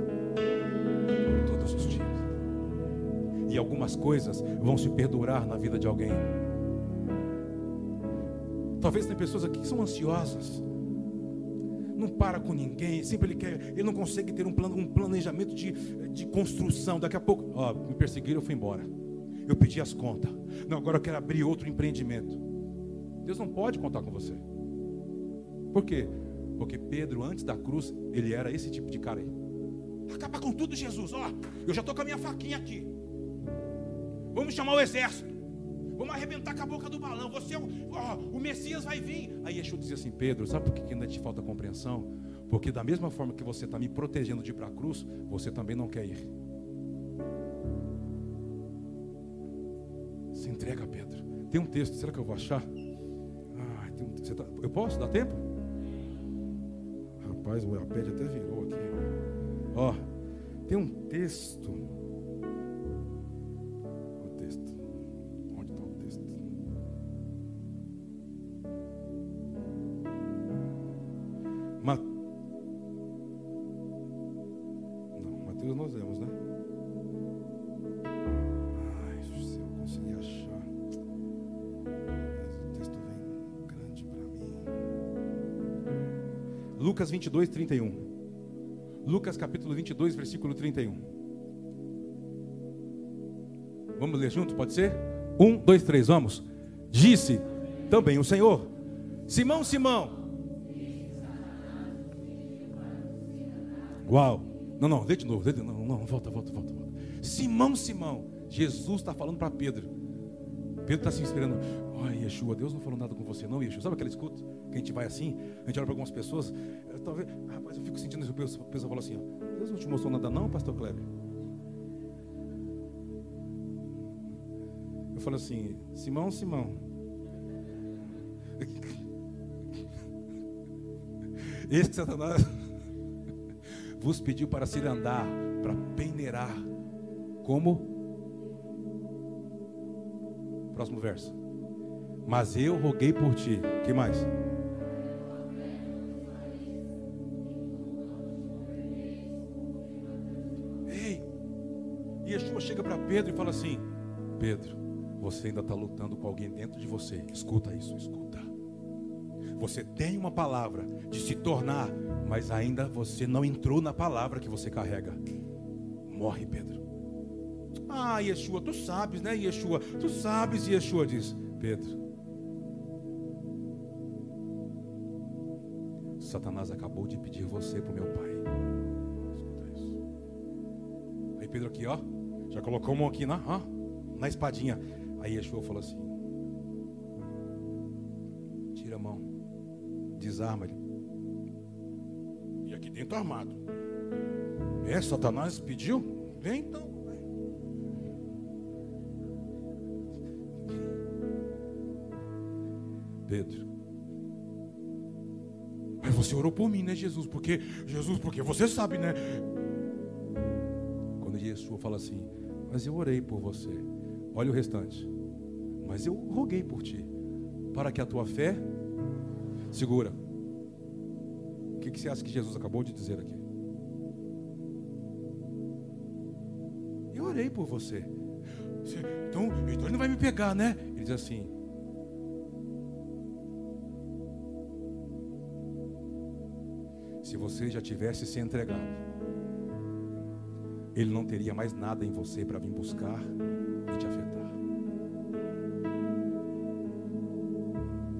todos os dias. E algumas coisas vão se perdurar na vida de alguém. Talvez tem pessoas aqui que são ansiosas. Não para com ninguém, sempre ele quer, ele não consegue ter um, plano, um planejamento de, de construção. Daqui a pouco, ó, me perseguiram, eu fui embora. Eu pedi as contas. Não, agora eu quero abrir outro empreendimento. Deus não pode contar com você. Por quê? Porque Pedro, antes da cruz, ele era esse tipo de cara aí. Acaba com tudo, Jesus. Ó, eu já estou com a minha faquinha aqui. Vamos chamar o exército. Vamos arrebentar com a boca do balão. Você, ó, o Messias vai vir. Aí Yeshua dizia assim: Pedro, sabe por que ainda te falta compreensão? Porque da mesma forma que você está me protegendo de ir para a cruz, você também não quer ir. Se entrega, Pedro. Tem um texto, será que eu vou achar? Ah, tem um, você tá, eu posso? Dá tempo? Rapaz, o iPad até virou aqui. Ó, tem um texto. Lucas 22, 31. Lucas capítulo 22, versículo 31. Vamos ler junto, pode ser? Um, dois, três, vamos. Disse também o Senhor: Simão, Simão. Uau. Não, não, lê de novo. Lê de, não, não, volta, volta, volta, volta. Simão, Simão. Jesus está falando para Pedro. Pedro está se esperando. Ai, Yeshua, Deus não falou nada com você, não, Yeshua. Sabe aquele escuto? Que a gente vai assim, a gente olha para algumas pessoas. Eu, talvez, rapaz, eu fico sentindo isso. O pessoal fala assim: ó, Deus não te mostrou nada, não, Pastor Kleber? Eu falo assim: Simão, Simão. Esse Satanás vos pediu para se andar, para peneirar. Como? Próximo verso. Mas eu roguei por ti. que mais? Pedro e fala assim: Pedro, você ainda está lutando com alguém dentro de você. Escuta isso, escuta. Você tem uma palavra de se tornar, mas ainda você não entrou na palavra que você carrega. Morre, Pedro. Ah, Yeshua, tu sabes, né, Yeshua? Tu sabes, Yeshua diz: Pedro, Satanás acabou de pedir você para o meu pai. Escuta isso. Aí Pedro aqui, ó, já colocou mão aqui na, na espadinha. Aí Yeshua falou assim: Tira a mão, desarma ele. E aqui dentro armado. É, Satanás pediu? Vem então. Pedro. Mas você orou por mim, né, Jesus? Porque, Jesus, porque você sabe, né? Jesus fala assim, mas eu orei por você. Olha o restante. Mas eu roguei por ti, para que a tua fé segura. O que, que você acha que Jesus acabou de dizer aqui? Eu orei por você. Então, então ele não vai me pegar, né? Ele diz assim: se você já tivesse se entregado, Ele não teria mais nada em você para vir buscar e te afetar.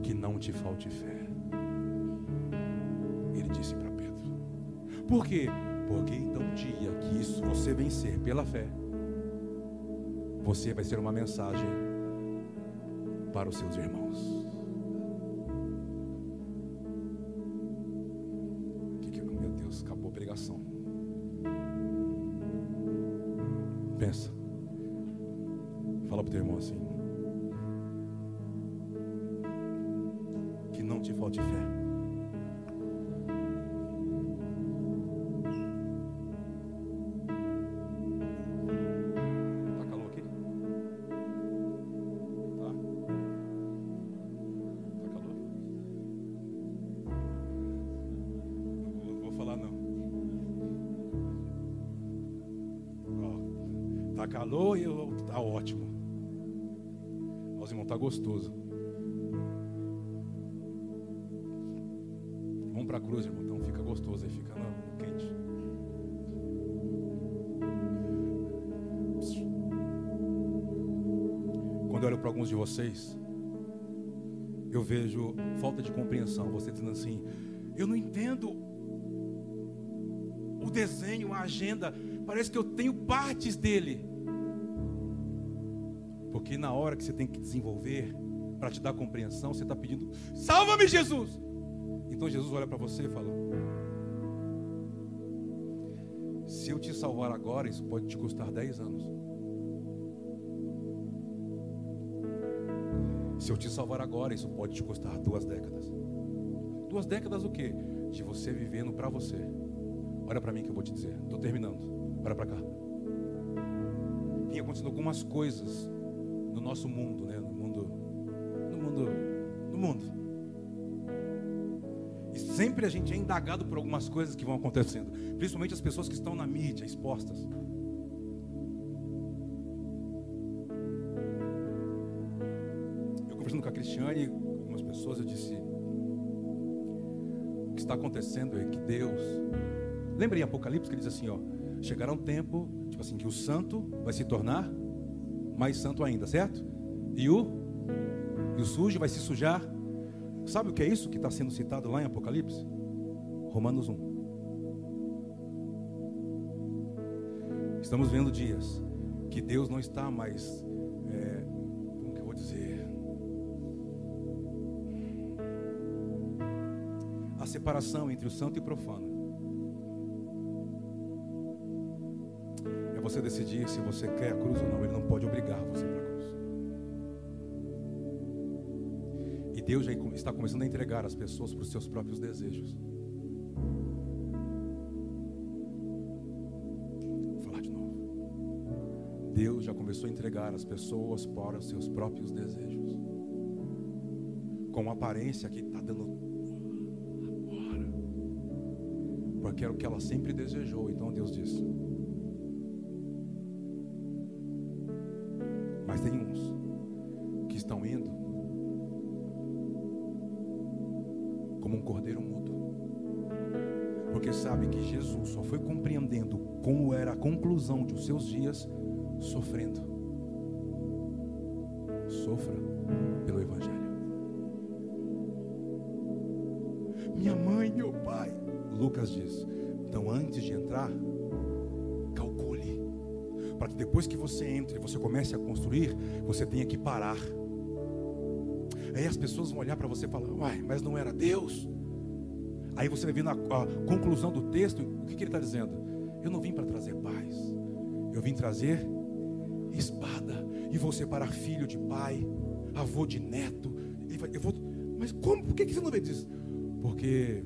Que não te falte fé. Ele disse para Pedro. Por quê? Porque então dia que isso você vencer pela fé, você vai ser uma mensagem para os seus irmãos. Tá calor e eu, tá ótimo. Os irmãos, tá gostoso. Vamos pra cruz, irmão. Então fica gostoso aí, fica no quente. Quando eu olho para alguns de vocês, eu vejo falta de compreensão. Você dizendo assim: eu não entendo o desenho, a agenda. Parece que eu tenho partes dele. Porque na hora que você tem que desenvolver, para te dar compreensão, você está pedindo: salva-me, Jesus. Então Jesus olha para você e fala: se eu te salvar agora, isso pode te custar 10 anos. Se eu te salvar agora, isso pode te custar duas décadas. Duas décadas o quê? De você vivendo para você. Olha para mim que eu vou te dizer. Estou terminando. Olha para cá. Vinha acontecendo algumas coisas no nosso mundo, né? No mundo, no mundo, no mundo. E sempre a gente é indagado por algumas coisas que vão acontecendo, principalmente as pessoas que estão na mídia expostas. Eu conversando com a Cristiane, com algumas pessoas, eu disse: o que está acontecendo é que Deus, lembra em Apocalipse que ele diz assim, ó, chegará um tempo, tipo assim, que o santo vai se tornar mais santo ainda, certo? E o, e o sujo vai se sujar. Sabe o que é isso que está sendo citado lá em Apocalipse? Romanos 1. Estamos vendo dias que Deus não está mais, é, como que eu vou dizer? A separação entre o santo e o profano. Você decidir se você quer a cruz ou não. Ele não pode obrigar você para a cruz. E Deus já está começando a entregar as pessoas para os seus próprios desejos. Vou falar de novo. Deus já começou a entregar as pessoas para os seus próprios desejos. Com uma aparência que está dando. Porque era o que ela sempre desejou. Então Deus disse: seus dias sofrendo. Sofra pelo Evangelho. Minha mãe, meu pai. Lucas diz: então antes de entrar, calcule. Para que depois que você entre, você comece a construir, você tenha que parar. Aí as pessoas vão olhar para você e falar: Uai, mas não era Deus? Aí você vai ver na a conclusão do texto, o que, que ele está dizendo? Eu não vim para trazer paz, eu vim trazer espada, e vou separar filho de pai, avô de neto. Eu vou, mas como? Por que, que você não vê disso? Porque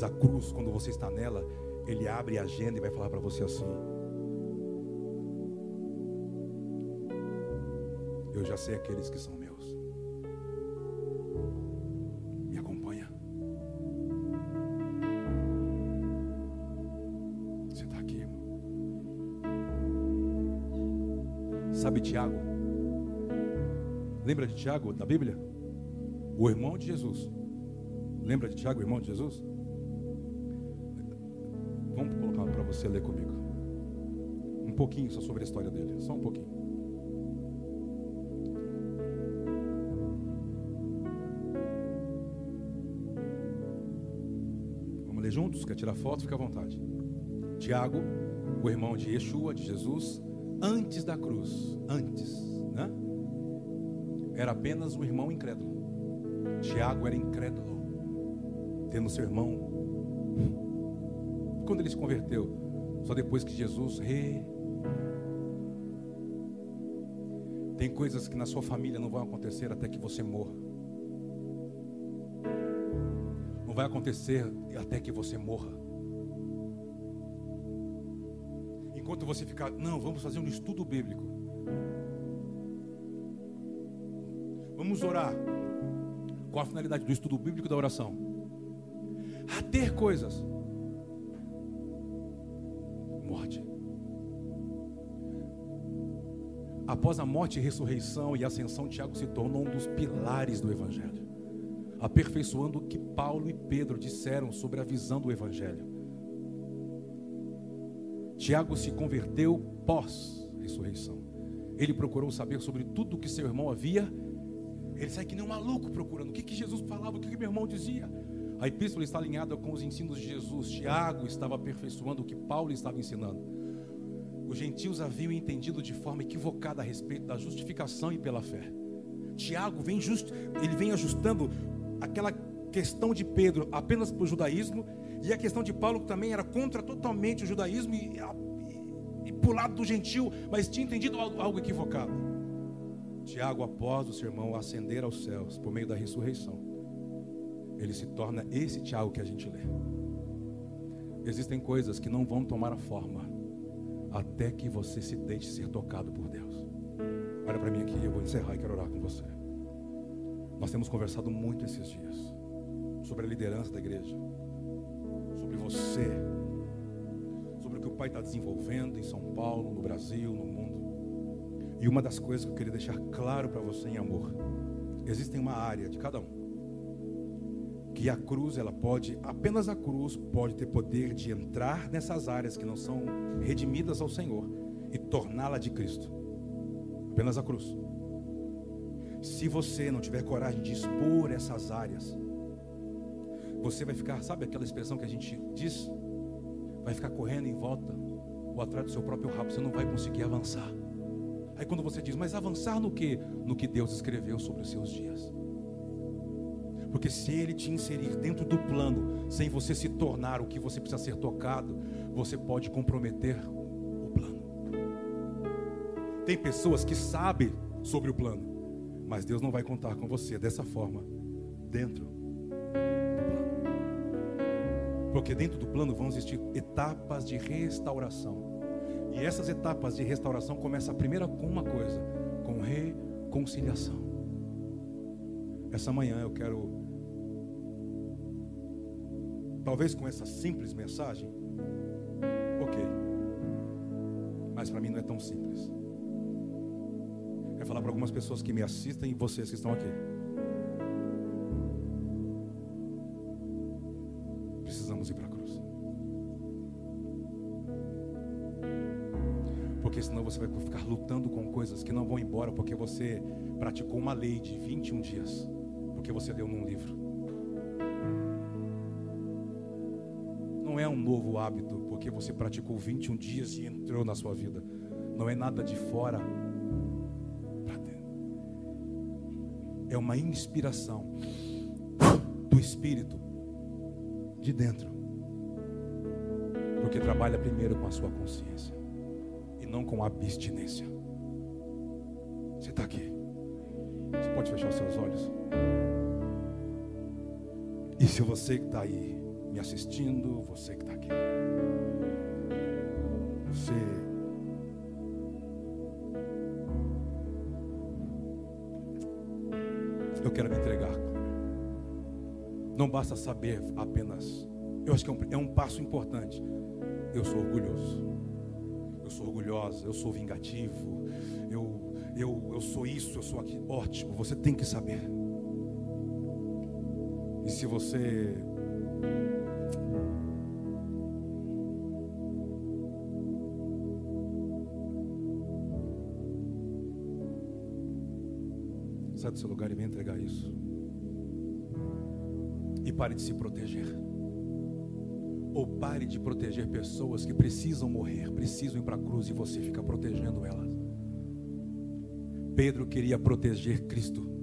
Mas a cruz, quando você está nela, ele abre a agenda e vai falar para você assim: Eu já sei aqueles que são meus. Me acompanha. Você está aqui, irmão. Sabe Tiago? Lembra de Tiago da Bíblia? O irmão de Jesus. Lembra de Tiago, irmão de Jesus? Você ler comigo. Um pouquinho só sobre a história dele. Só um pouquinho. Vamos ler juntos? Quer tirar foto? Fica à vontade. Tiago, o irmão de Yeshua, de Jesus, antes da cruz, antes, né? Era apenas um irmão incrédulo. Tiago era incrédulo, tendo seu irmão. Quando ele se converteu, só depois que Jesus re. Tem coisas que na sua família não vão acontecer até que você morra. Não vai acontecer até que você morra. Enquanto você ficar, não, vamos fazer um estudo bíblico. Vamos orar. Qual a finalidade do estudo bíblico da oração? A ter coisas. Após a morte, ressurreição e ascensão, Tiago se tornou um dos pilares do Evangelho, aperfeiçoando o que Paulo e Pedro disseram sobre a visão do Evangelho. Tiago se converteu pós-ressurreição. Ele procurou saber sobre tudo o que seu irmão havia. Ele sai que nem um maluco procurando. O que, que Jesus falava, o que, que meu irmão dizia. A epístola está alinhada com os ensinos de Jesus. Tiago estava aperfeiçoando o que Paulo estava ensinando. Os gentios haviam entendido de forma equivocada a respeito da justificação e pela fé. Tiago vem just, ele vem ajustando aquela questão de Pedro apenas para o judaísmo e a questão de Paulo que também era contra totalmente o judaísmo e, e, e lado do gentil, mas tinha entendido algo, algo equivocado. Tiago, após o sermão ascender aos céus por meio da ressurreição, ele se torna esse Tiago que a gente lê. Existem coisas que não vão tomar a forma até que você se deixe ser tocado por Deus. Olha para mim aqui, eu vou encerrar e quero orar com você. Nós temos conversado muito esses dias sobre a liderança da igreja, sobre você, sobre o que o Pai está desenvolvendo em São Paulo, no Brasil, no mundo. E uma das coisas que eu queria deixar claro para você em amor, existem uma área de cada um que a cruz, ela pode, apenas a cruz pode ter poder de entrar nessas áreas que não são redimidas ao Senhor e torná-la de Cristo. Apenas a cruz. Se você não tiver coragem de expor essas áreas, você vai ficar, sabe aquela expressão que a gente diz? Vai ficar correndo em volta ou atrás do seu próprio rabo, você não vai conseguir avançar. Aí quando você diz, mas avançar no que? No que Deus escreveu sobre os seus dias. Porque se ele te inserir dentro do plano, sem você se tornar o que você precisa ser tocado, você pode comprometer o plano. Tem pessoas que sabem sobre o plano, mas Deus não vai contar com você dessa forma, dentro do plano. Porque dentro do plano vão existir etapas de restauração. E essas etapas de restauração começam a primeira com uma coisa, com reconciliação. Essa manhã eu quero, talvez com essa simples mensagem, ok, mas para mim não é tão simples. É falar para algumas pessoas que me assistem e vocês que estão aqui. Precisamos ir para a cruz. Porque senão você vai ficar lutando com coisas que não vão embora, porque você praticou uma lei de 21 dias porque você leu num livro. É um novo hábito porque você praticou 21 dias e entrou na sua vida. Não é nada de fora para dentro. É uma inspiração do Espírito de dentro. Porque trabalha primeiro com a sua consciência e não com a abstinência. Você está aqui. Você pode fechar os seus olhos. E se você que está aí me assistindo, você que está aqui, você eu quero me entregar. Não basta saber apenas. Eu acho que é um, é um passo importante. Eu sou orgulhoso. Eu sou orgulhosa. Eu sou vingativo. Eu, eu, eu sou isso. Eu sou aquilo. Ótimo. Você tem que saber. E se você sai do seu lugar e vem entregar isso. E pare de se proteger. Ou pare de proteger pessoas que precisam morrer, precisam ir para a cruz e você fica protegendo elas. Pedro queria proteger Cristo.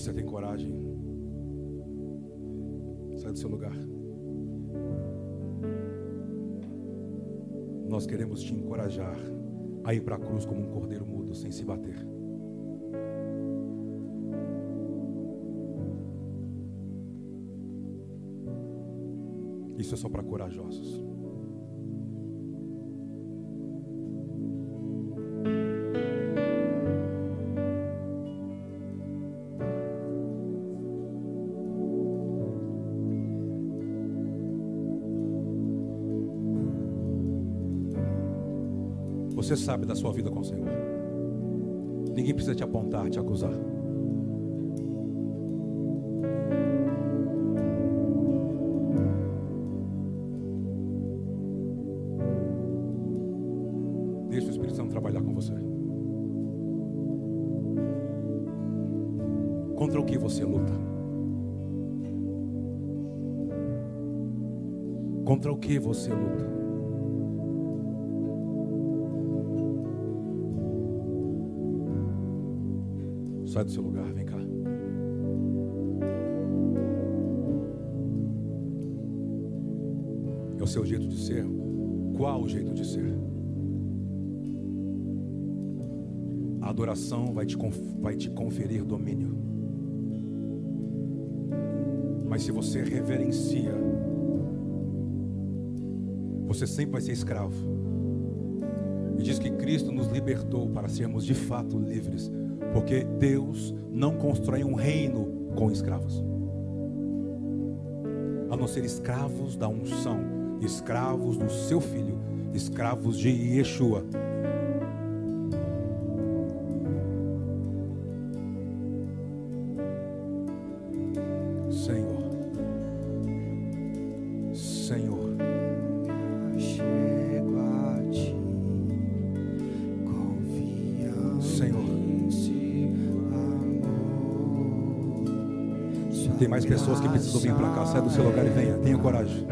Você tem coragem, sai do seu lugar. Nós queremos te encorajar a ir para a cruz como um cordeiro mudo, sem se bater. Isso é só para corajosos. Você sabe da sua vida com o Senhor. Ninguém precisa te apontar, te acusar. Deixa o Espírito Santo trabalhar com você. Contra o que você luta? Contra o que você luta? Sai do seu lugar, vem cá. É o seu jeito de ser? Qual o jeito de ser? A adoração vai te, vai te conferir domínio. Mas se você reverencia, você sempre vai ser escravo. E diz que Cristo nos libertou para sermos de fato livres, porque Deus não constrói um reino com escravos, a não ser escravos da unção, escravos do seu filho, escravos de Yeshua. Precisam vir para cá. Sai do seu lugar e venha. Tenha coragem.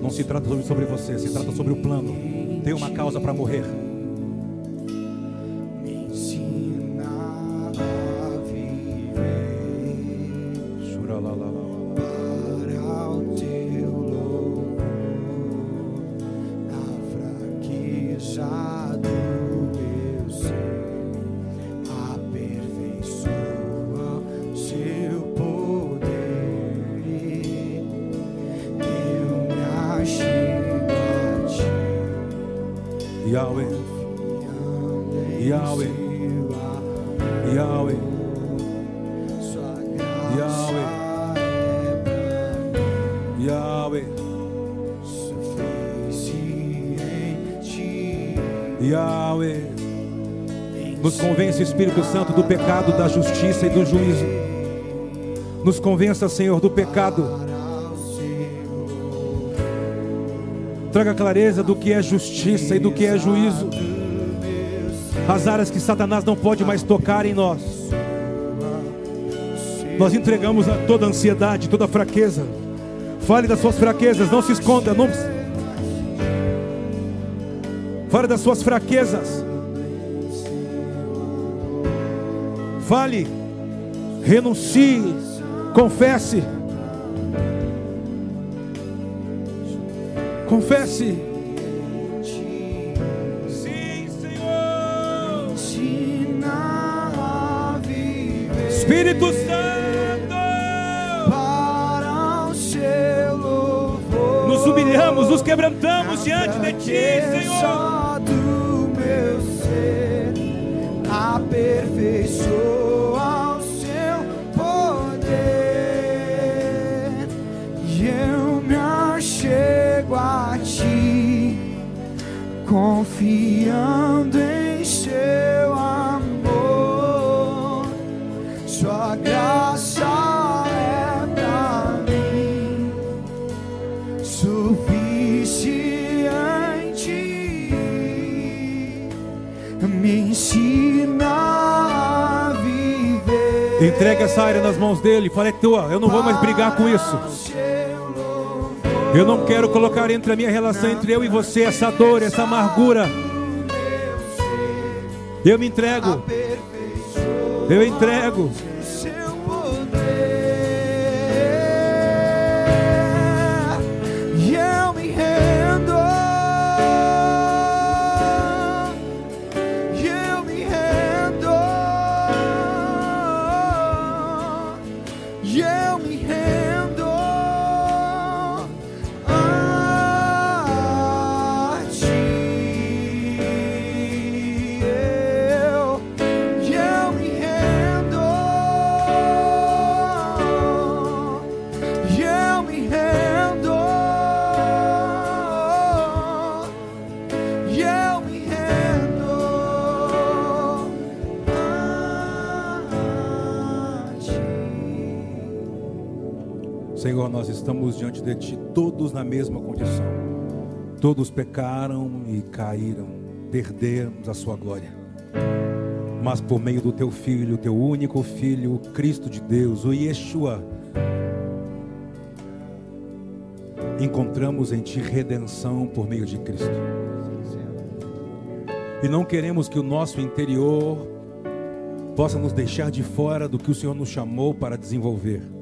Não se trata sobre você, se trata sobre o plano. Tem uma causa para morrer. Espírito Santo, do pecado, da justiça e do juízo. Nos convença, Senhor, do pecado. Traga clareza do que é justiça e do que é juízo. As áreas que Satanás não pode mais tocar em nós. Nós entregamos a toda ansiedade, toda fraqueza. Fale das suas fraquezas, não se esconda, não. Fale das suas fraquezas. Fale, renuncie, confesse. Confesse. Sim, Senhor. Espírito Santo. Para o seu louvor. Nos humilhamos, nos quebrantamos diante de ti, Senhor. do meu ser aperfeiçoa. Confiando em seu amor. Sua graça é para mim suficiente. Me ensina a viver. Entrega essa área nas mãos dele. Fala, é tua. Eu não vou mais brigar com isso. Eu não quero colocar entre a minha relação entre eu e você essa dor, essa amargura. Eu me entrego. Eu entrego. Estamos diante de Ti, todos na mesma condição. Todos pecaram e caíram, perdemos a Sua glória. Mas por meio do Teu Filho, Teu único Filho, o Cristo de Deus, o Yeshua, encontramos em Ti redenção por meio de Cristo. E não queremos que o nosso interior possa nos deixar de fora do que o Senhor nos chamou para desenvolver.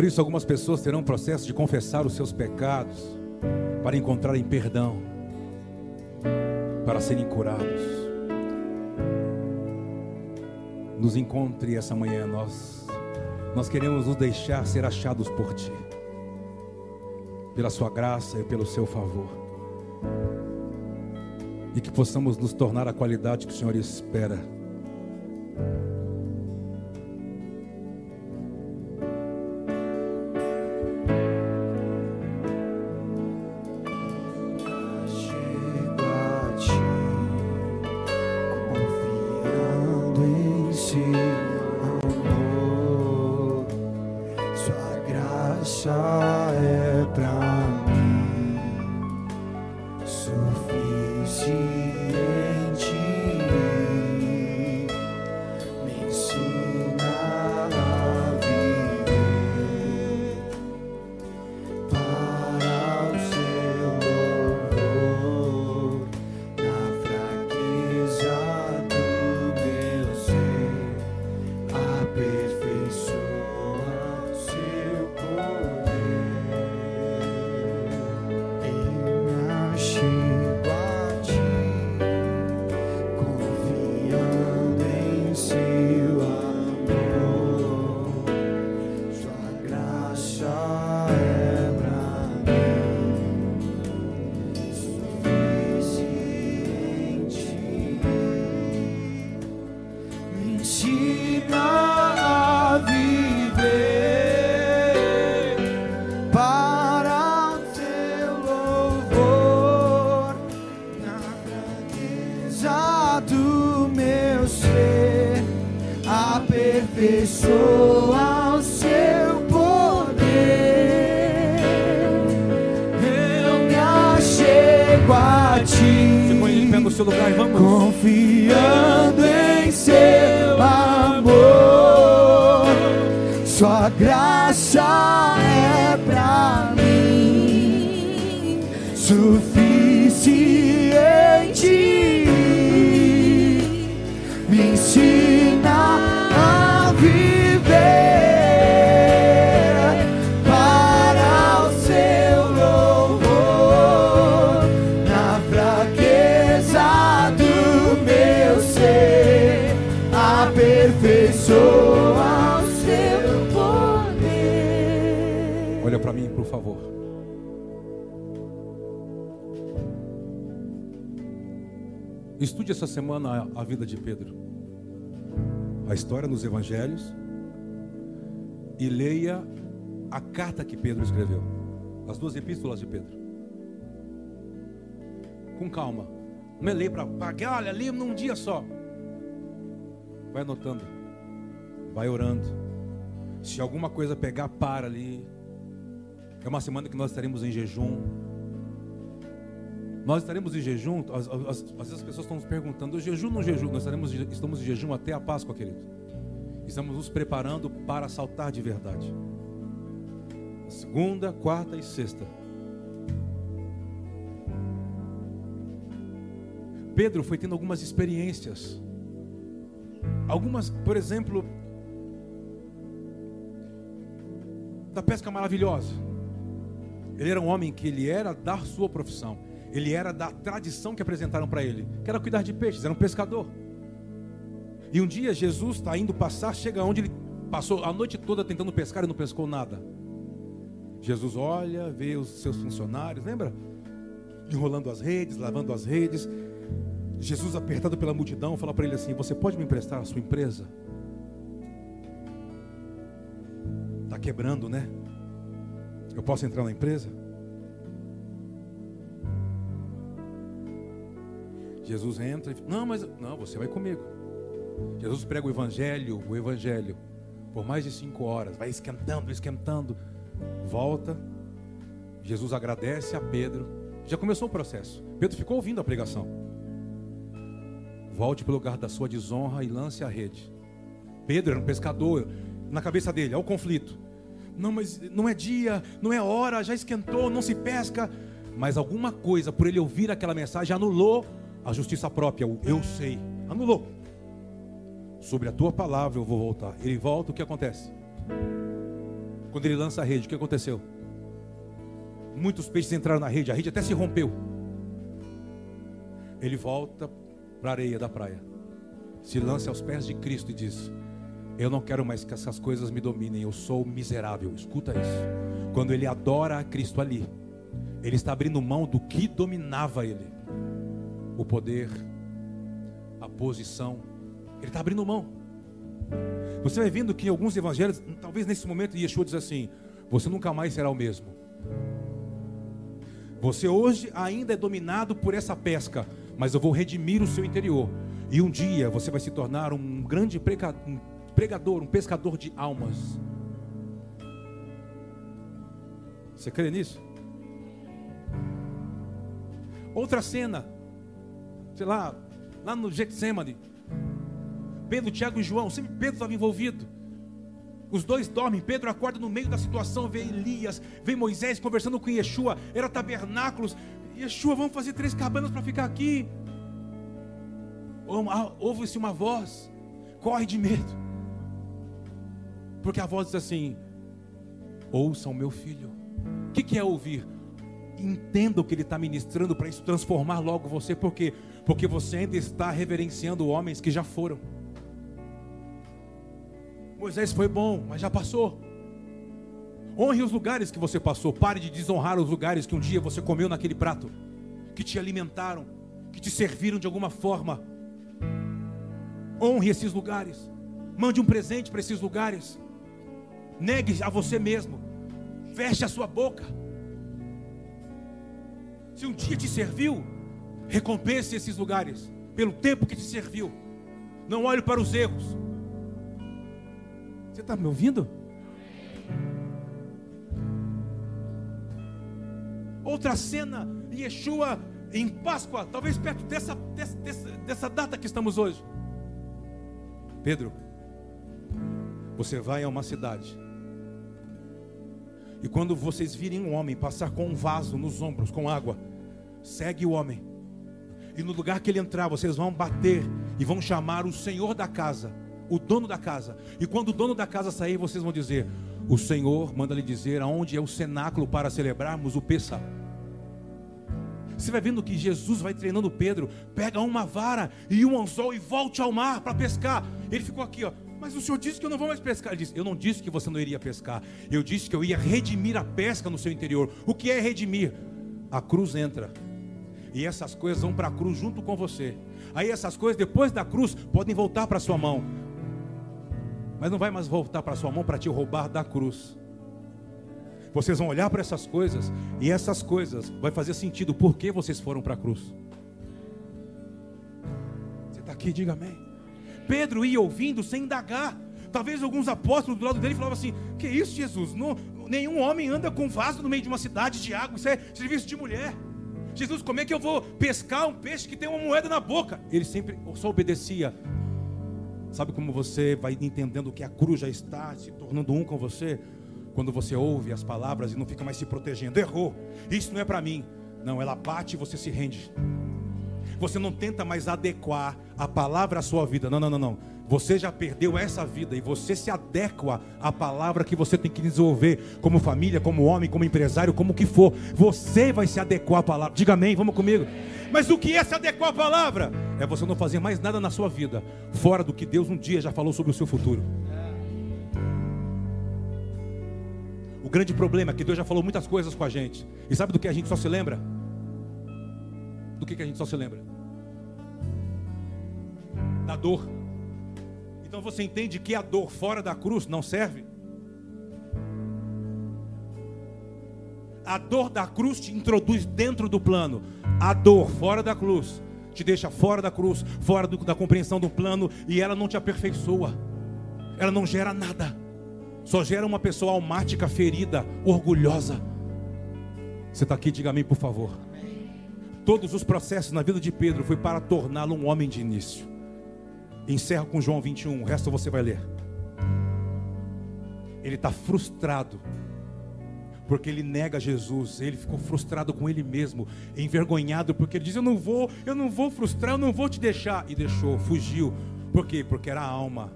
Por isso, algumas pessoas terão processo de confessar os seus pecados para encontrarem perdão, para serem curados. Nos encontre essa manhã, nós, nós queremos nos deixar ser achados por Ti, pela Sua graça e pelo Seu favor, e que possamos nos tornar a qualidade que o Senhor espera. Suficiente. Estude essa semana a a vida de Pedro. A história nos evangelhos. E leia a carta que Pedro escreveu. As duas epístolas de Pedro. Com calma. Não é ler para. Olha, lê num dia só. Vai anotando. Vai orando. Se alguma coisa pegar, para ali. É uma semana que nós estaremos em jejum. Nós estaremos em jejum. Às, vezes as pessoas estão nos perguntando: "Eu jejum não jejum? Nós estaremos, estamos em jejum até a Páscoa, querido. Estamos nos preparando para saltar de verdade. Segunda, quarta e sexta. Pedro foi tendo algumas experiências. Algumas, por exemplo, da pesca maravilhosa. Ele era um homem que ele era da sua profissão. Ele era da tradição que apresentaram para ele, que era cuidar de peixes, era um pescador. E um dia Jesus está indo passar, chega onde ele passou a noite toda tentando pescar e não pescou nada. Jesus olha, vê os seus funcionários, lembra? Enrolando as redes, lavando as redes. Jesus, apertado pela multidão, fala para ele assim: Você pode me emprestar a sua empresa? Está quebrando, né? Eu posso entrar na empresa? Jesus entra e fala, não, mas não, você vai comigo. Jesus prega o evangelho, o evangelho, por mais de cinco horas, vai esquentando, esquentando, volta. Jesus agradece a Pedro. Já começou o processo. Pedro ficou ouvindo a pregação. Volte para o lugar da sua desonra e lance a rede. Pedro era um pescador. na cabeça dele, ao conflito. Não, mas não é dia, não é hora, já esquentou, não se pesca. Mas alguma coisa, por ele ouvir aquela mensagem, anulou a justiça própria, o eu sei. Anulou. Sobre a tua palavra eu vou voltar. Ele volta, o que acontece? Quando ele lança a rede, o que aconteceu? Muitos peixes entraram na rede, a rede até se rompeu. Ele volta para a areia da praia, se lança aos pés de Cristo e diz: Eu não quero mais que essas coisas me dominem, eu sou miserável. Escuta isso. Quando ele adora a Cristo ali, ele está abrindo mão do que dominava ele: o poder, a posição. Ele está abrindo mão. Você vai vendo que alguns evangelhos, talvez nesse momento, Yeshua diz assim: Você nunca mais será o mesmo. Você hoje ainda é dominado por essa pesca, mas eu vou redimir o seu interior. E um dia você vai se tornar um grande pregador, um pescador de almas. Você crê nisso? Outra cena, sei lá, lá no Getsemane. Pedro, Tiago e João, sempre Pedro estava envolvido. Os dois dormem, Pedro acorda no meio da situação, vê Elias, vê Moisés conversando com Yeshua, era tabernáculos. Yeshua, vamos fazer três cabanas para ficar aqui. Ah, ouve-se uma voz, corre de medo. Porque a voz diz assim: Ouçam meu filho. O que, que é ouvir? Entenda o que ele está ministrando para isso transformar logo você. Por quê? Porque você ainda está reverenciando homens que já foram. Moisés foi bom, mas já passou. Honre os lugares que você passou. Pare de desonrar os lugares que um dia você comeu naquele prato, que te alimentaram, que te serviram de alguma forma. Honre esses lugares. Mande um presente para esses lugares. Negue a você mesmo. Feche a sua boca. Se um dia te serviu, recompense esses lugares pelo tempo que te serviu. Não olhe para os erros. Você está me ouvindo? Outra cena, Yeshua em Páscoa, talvez perto dessa, dessa, dessa data que estamos hoje. Pedro, você vai a uma cidade. E quando vocês virem um homem passar com um vaso nos ombros, com água, segue o homem. E no lugar que ele entrar, vocês vão bater e vão chamar o senhor da casa o dono da casa. E quando o dono da casa sair, vocês vão dizer: O Senhor manda lhe dizer aonde é o cenáculo para celebrarmos o Pessa. Você vai vendo que Jesus vai treinando Pedro, pega uma vara e um anzol e volte ao mar para pescar. Ele ficou aqui, ó. Mas o Senhor disse que eu não vou mais pescar. Ele disse: Eu não disse que você não iria pescar. Eu disse que eu ia redimir a pesca no seu interior. O que é redimir? A cruz entra. E essas coisas vão para a cruz junto com você. Aí essas coisas, depois da cruz, podem voltar para sua mão mas não vai mais voltar para sua mão para te roubar da cruz. Vocês vão olhar para essas coisas e essas coisas vai fazer sentido por que vocês foram para a cruz. Você está aqui, diga amém. Pedro ia ouvindo sem indagar. Talvez alguns apóstolos do lado dele falavam assim: Que isso, Jesus? Não, nenhum homem anda com vaso no meio de uma cidade de água. Isso é serviço de mulher. Jesus, como é que eu vou pescar um peixe que tem uma moeda na boca? Ele sempre só obedecia Sabe como você vai entendendo que a cruz já está se tornando um com você? Quando você ouve as palavras e não fica mais se protegendo. Errou. Isso não é para mim. Não, ela bate e você se rende. Você não tenta mais adequar a palavra à sua vida. Não, não, não, não. Você já perdeu essa vida e você se adequa à palavra que você tem que desenvolver como família, como homem, como empresário, como que for. Você vai se adequar à palavra. Diga amém, vamos comigo. Mas o que é se adequar à palavra? É você não fazer mais nada na sua vida, fora do que Deus um dia já falou sobre o seu futuro. O grande problema é que Deus já falou muitas coisas com a gente. E sabe do que a gente só se lembra? Do que, que a gente só se lembra? Da dor. Então você entende que a dor fora da cruz não serve? A dor da cruz te introduz dentro do plano. A dor fora da cruz te deixa fora da cruz, fora do, da compreensão do plano, e ela não te aperfeiçoa. Ela não gera nada. Só gera uma pessoa almática, ferida, orgulhosa. Você está aqui, diga amém, por favor. Todos os processos na vida de Pedro foi para torná-lo um homem de início. Encerro com João 21, o resto você vai ler. Ele está frustrado porque ele nega Jesus, ele ficou frustrado com ele mesmo, envergonhado, porque ele diz: Eu não vou, eu não vou frustrar, eu não vou te deixar. E deixou, fugiu. Por quê? Porque era a alma.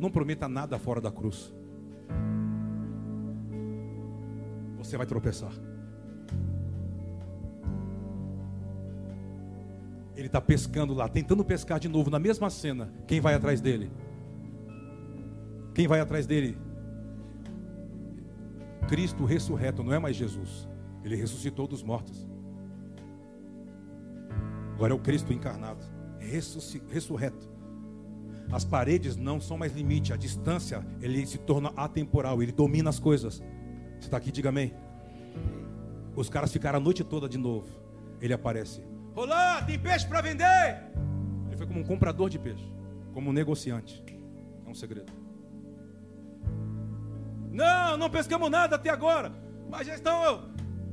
Não prometa nada fora da cruz. Você vai tropeçar. Ele está pescando lá, tentando pescar de novo, na mesma cena. Quem vai atrás dele? Quem vai atrás dele? Cristo ressurreto, não é mais Jesus. Ele ressuscitou dos mortos. Agora é o Cristo encarnado, ressurreto. As paredes não são mais limite, a distância ele se torna atemporal, ele domina as coisas. Você está aqui, diga amém. Os caras ficaram a noite toda de novo. Ele aparece. Olá, tem peixe para vender? Ele foi como um comprador de peixe, como um negociante. É um segredo. Não, não pescamos nada até agora. Mas já estão.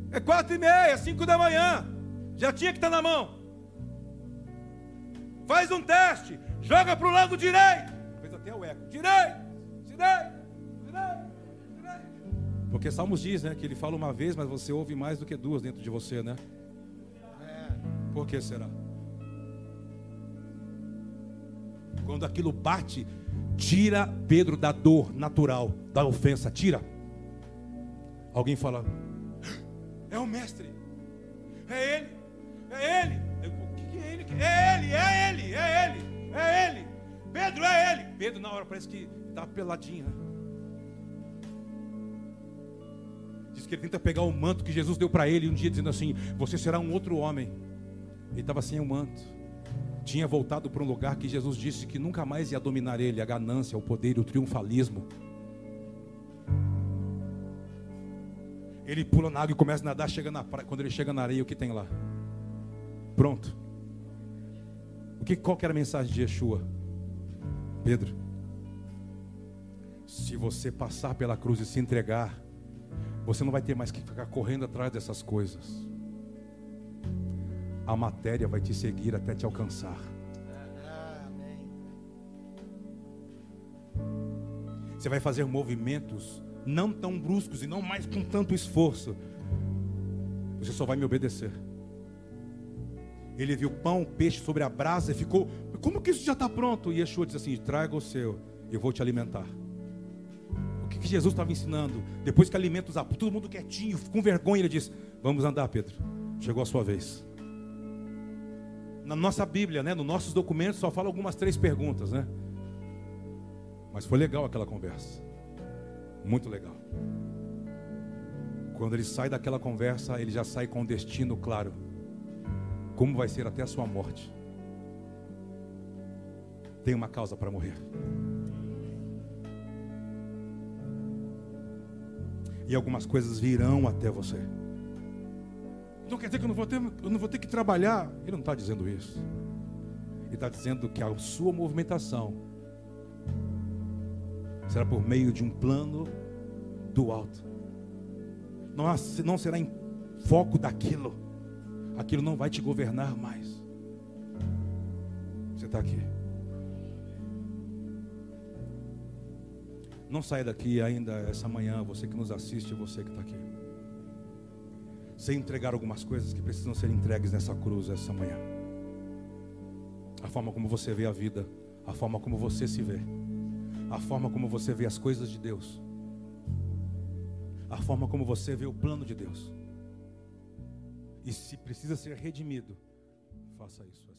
É quatro e meia, cinco da manhã. Já tinha que estar na mão. Faz um teste. Joga para o lado direito. Fez até o eco. Direito, direito, direito, direito. Porque Salmos diz, né? Que ele fala uma vez, mas você ouve mais do que duas dentro de você, né? Por que será? Quando aquilo bate, Tira Pedro da dor natural, da ofensa, tira. Alguém fala, é o mestre, é ele, é ele. É ele? É ele, é ele, é ele, é ele. Pedro, é ele. Pedro, na hora, parece que está peladinho. Né? Diz que ele tenta pegar o manto que Jesus deu para ele um dia, dizendo assim: Você será um outro homem. Ele estava sem o manto tinha voltado para um lugar que Jesus disse que nunca mais ia dominar ele, a ganância, o poder, o triunfalismo. Ele pula na água e começa a nadar, chega na praia. Quando ele chega na areia, o que tem lá? Pronto. O que, qual que era a mensagem de Yeshua? Pedro, se você passar pela cruz e se entregar, você não vai ter mais que ficar correndo atrás dessas coisas a matéria vai te seguir até te alcançar. Você vai fazer movimentos não tão bruscos e não mais com tanto esforço. Você só vai me obedecer. Ele viu pão, peixe sobre a brasa e ficou, como que isso já está pronto? E Yeshua disse assim: traga o seu, eu vou te alimentar. O que, que Jesus estava ensinando? Depois que alimenta os todo mundo quietinho, com vergonha, ele disse: Vamos andar, Pedro. Chegou a sua vez na nossa Bíblia, né, nos nossos documentos, só fala algumas três perguntas, né? Mas foi legal aquela conversa. Muito legal. Quando ele sai daquela conversa, ele já sai com um destino claro. Como vai ser até a sua morte. Tem uma causa para morrer. E algumas coisas virão até você. Então quer dizer que eu não vou ter, eu não vou ter que trabalhar. Ele não está dizendo isso. Ele está dizendo que a sua movimentação será por meio de um plano do alto. Não, não será em foco daquilo. Aquilo não vai te governar mais. Você está aqui. Não saia daqui ainda essa manhã, você que nos assiste, você que está aqui sem entregar algumas coisas que precisam ser entregues nessa cruz essa manhã. A forma como você vê a vida, a forma como você se vê, a forma como você vê as coisas de Deus, a forma como você vê o plano de Deus. E se precisa ser redimido, faça isso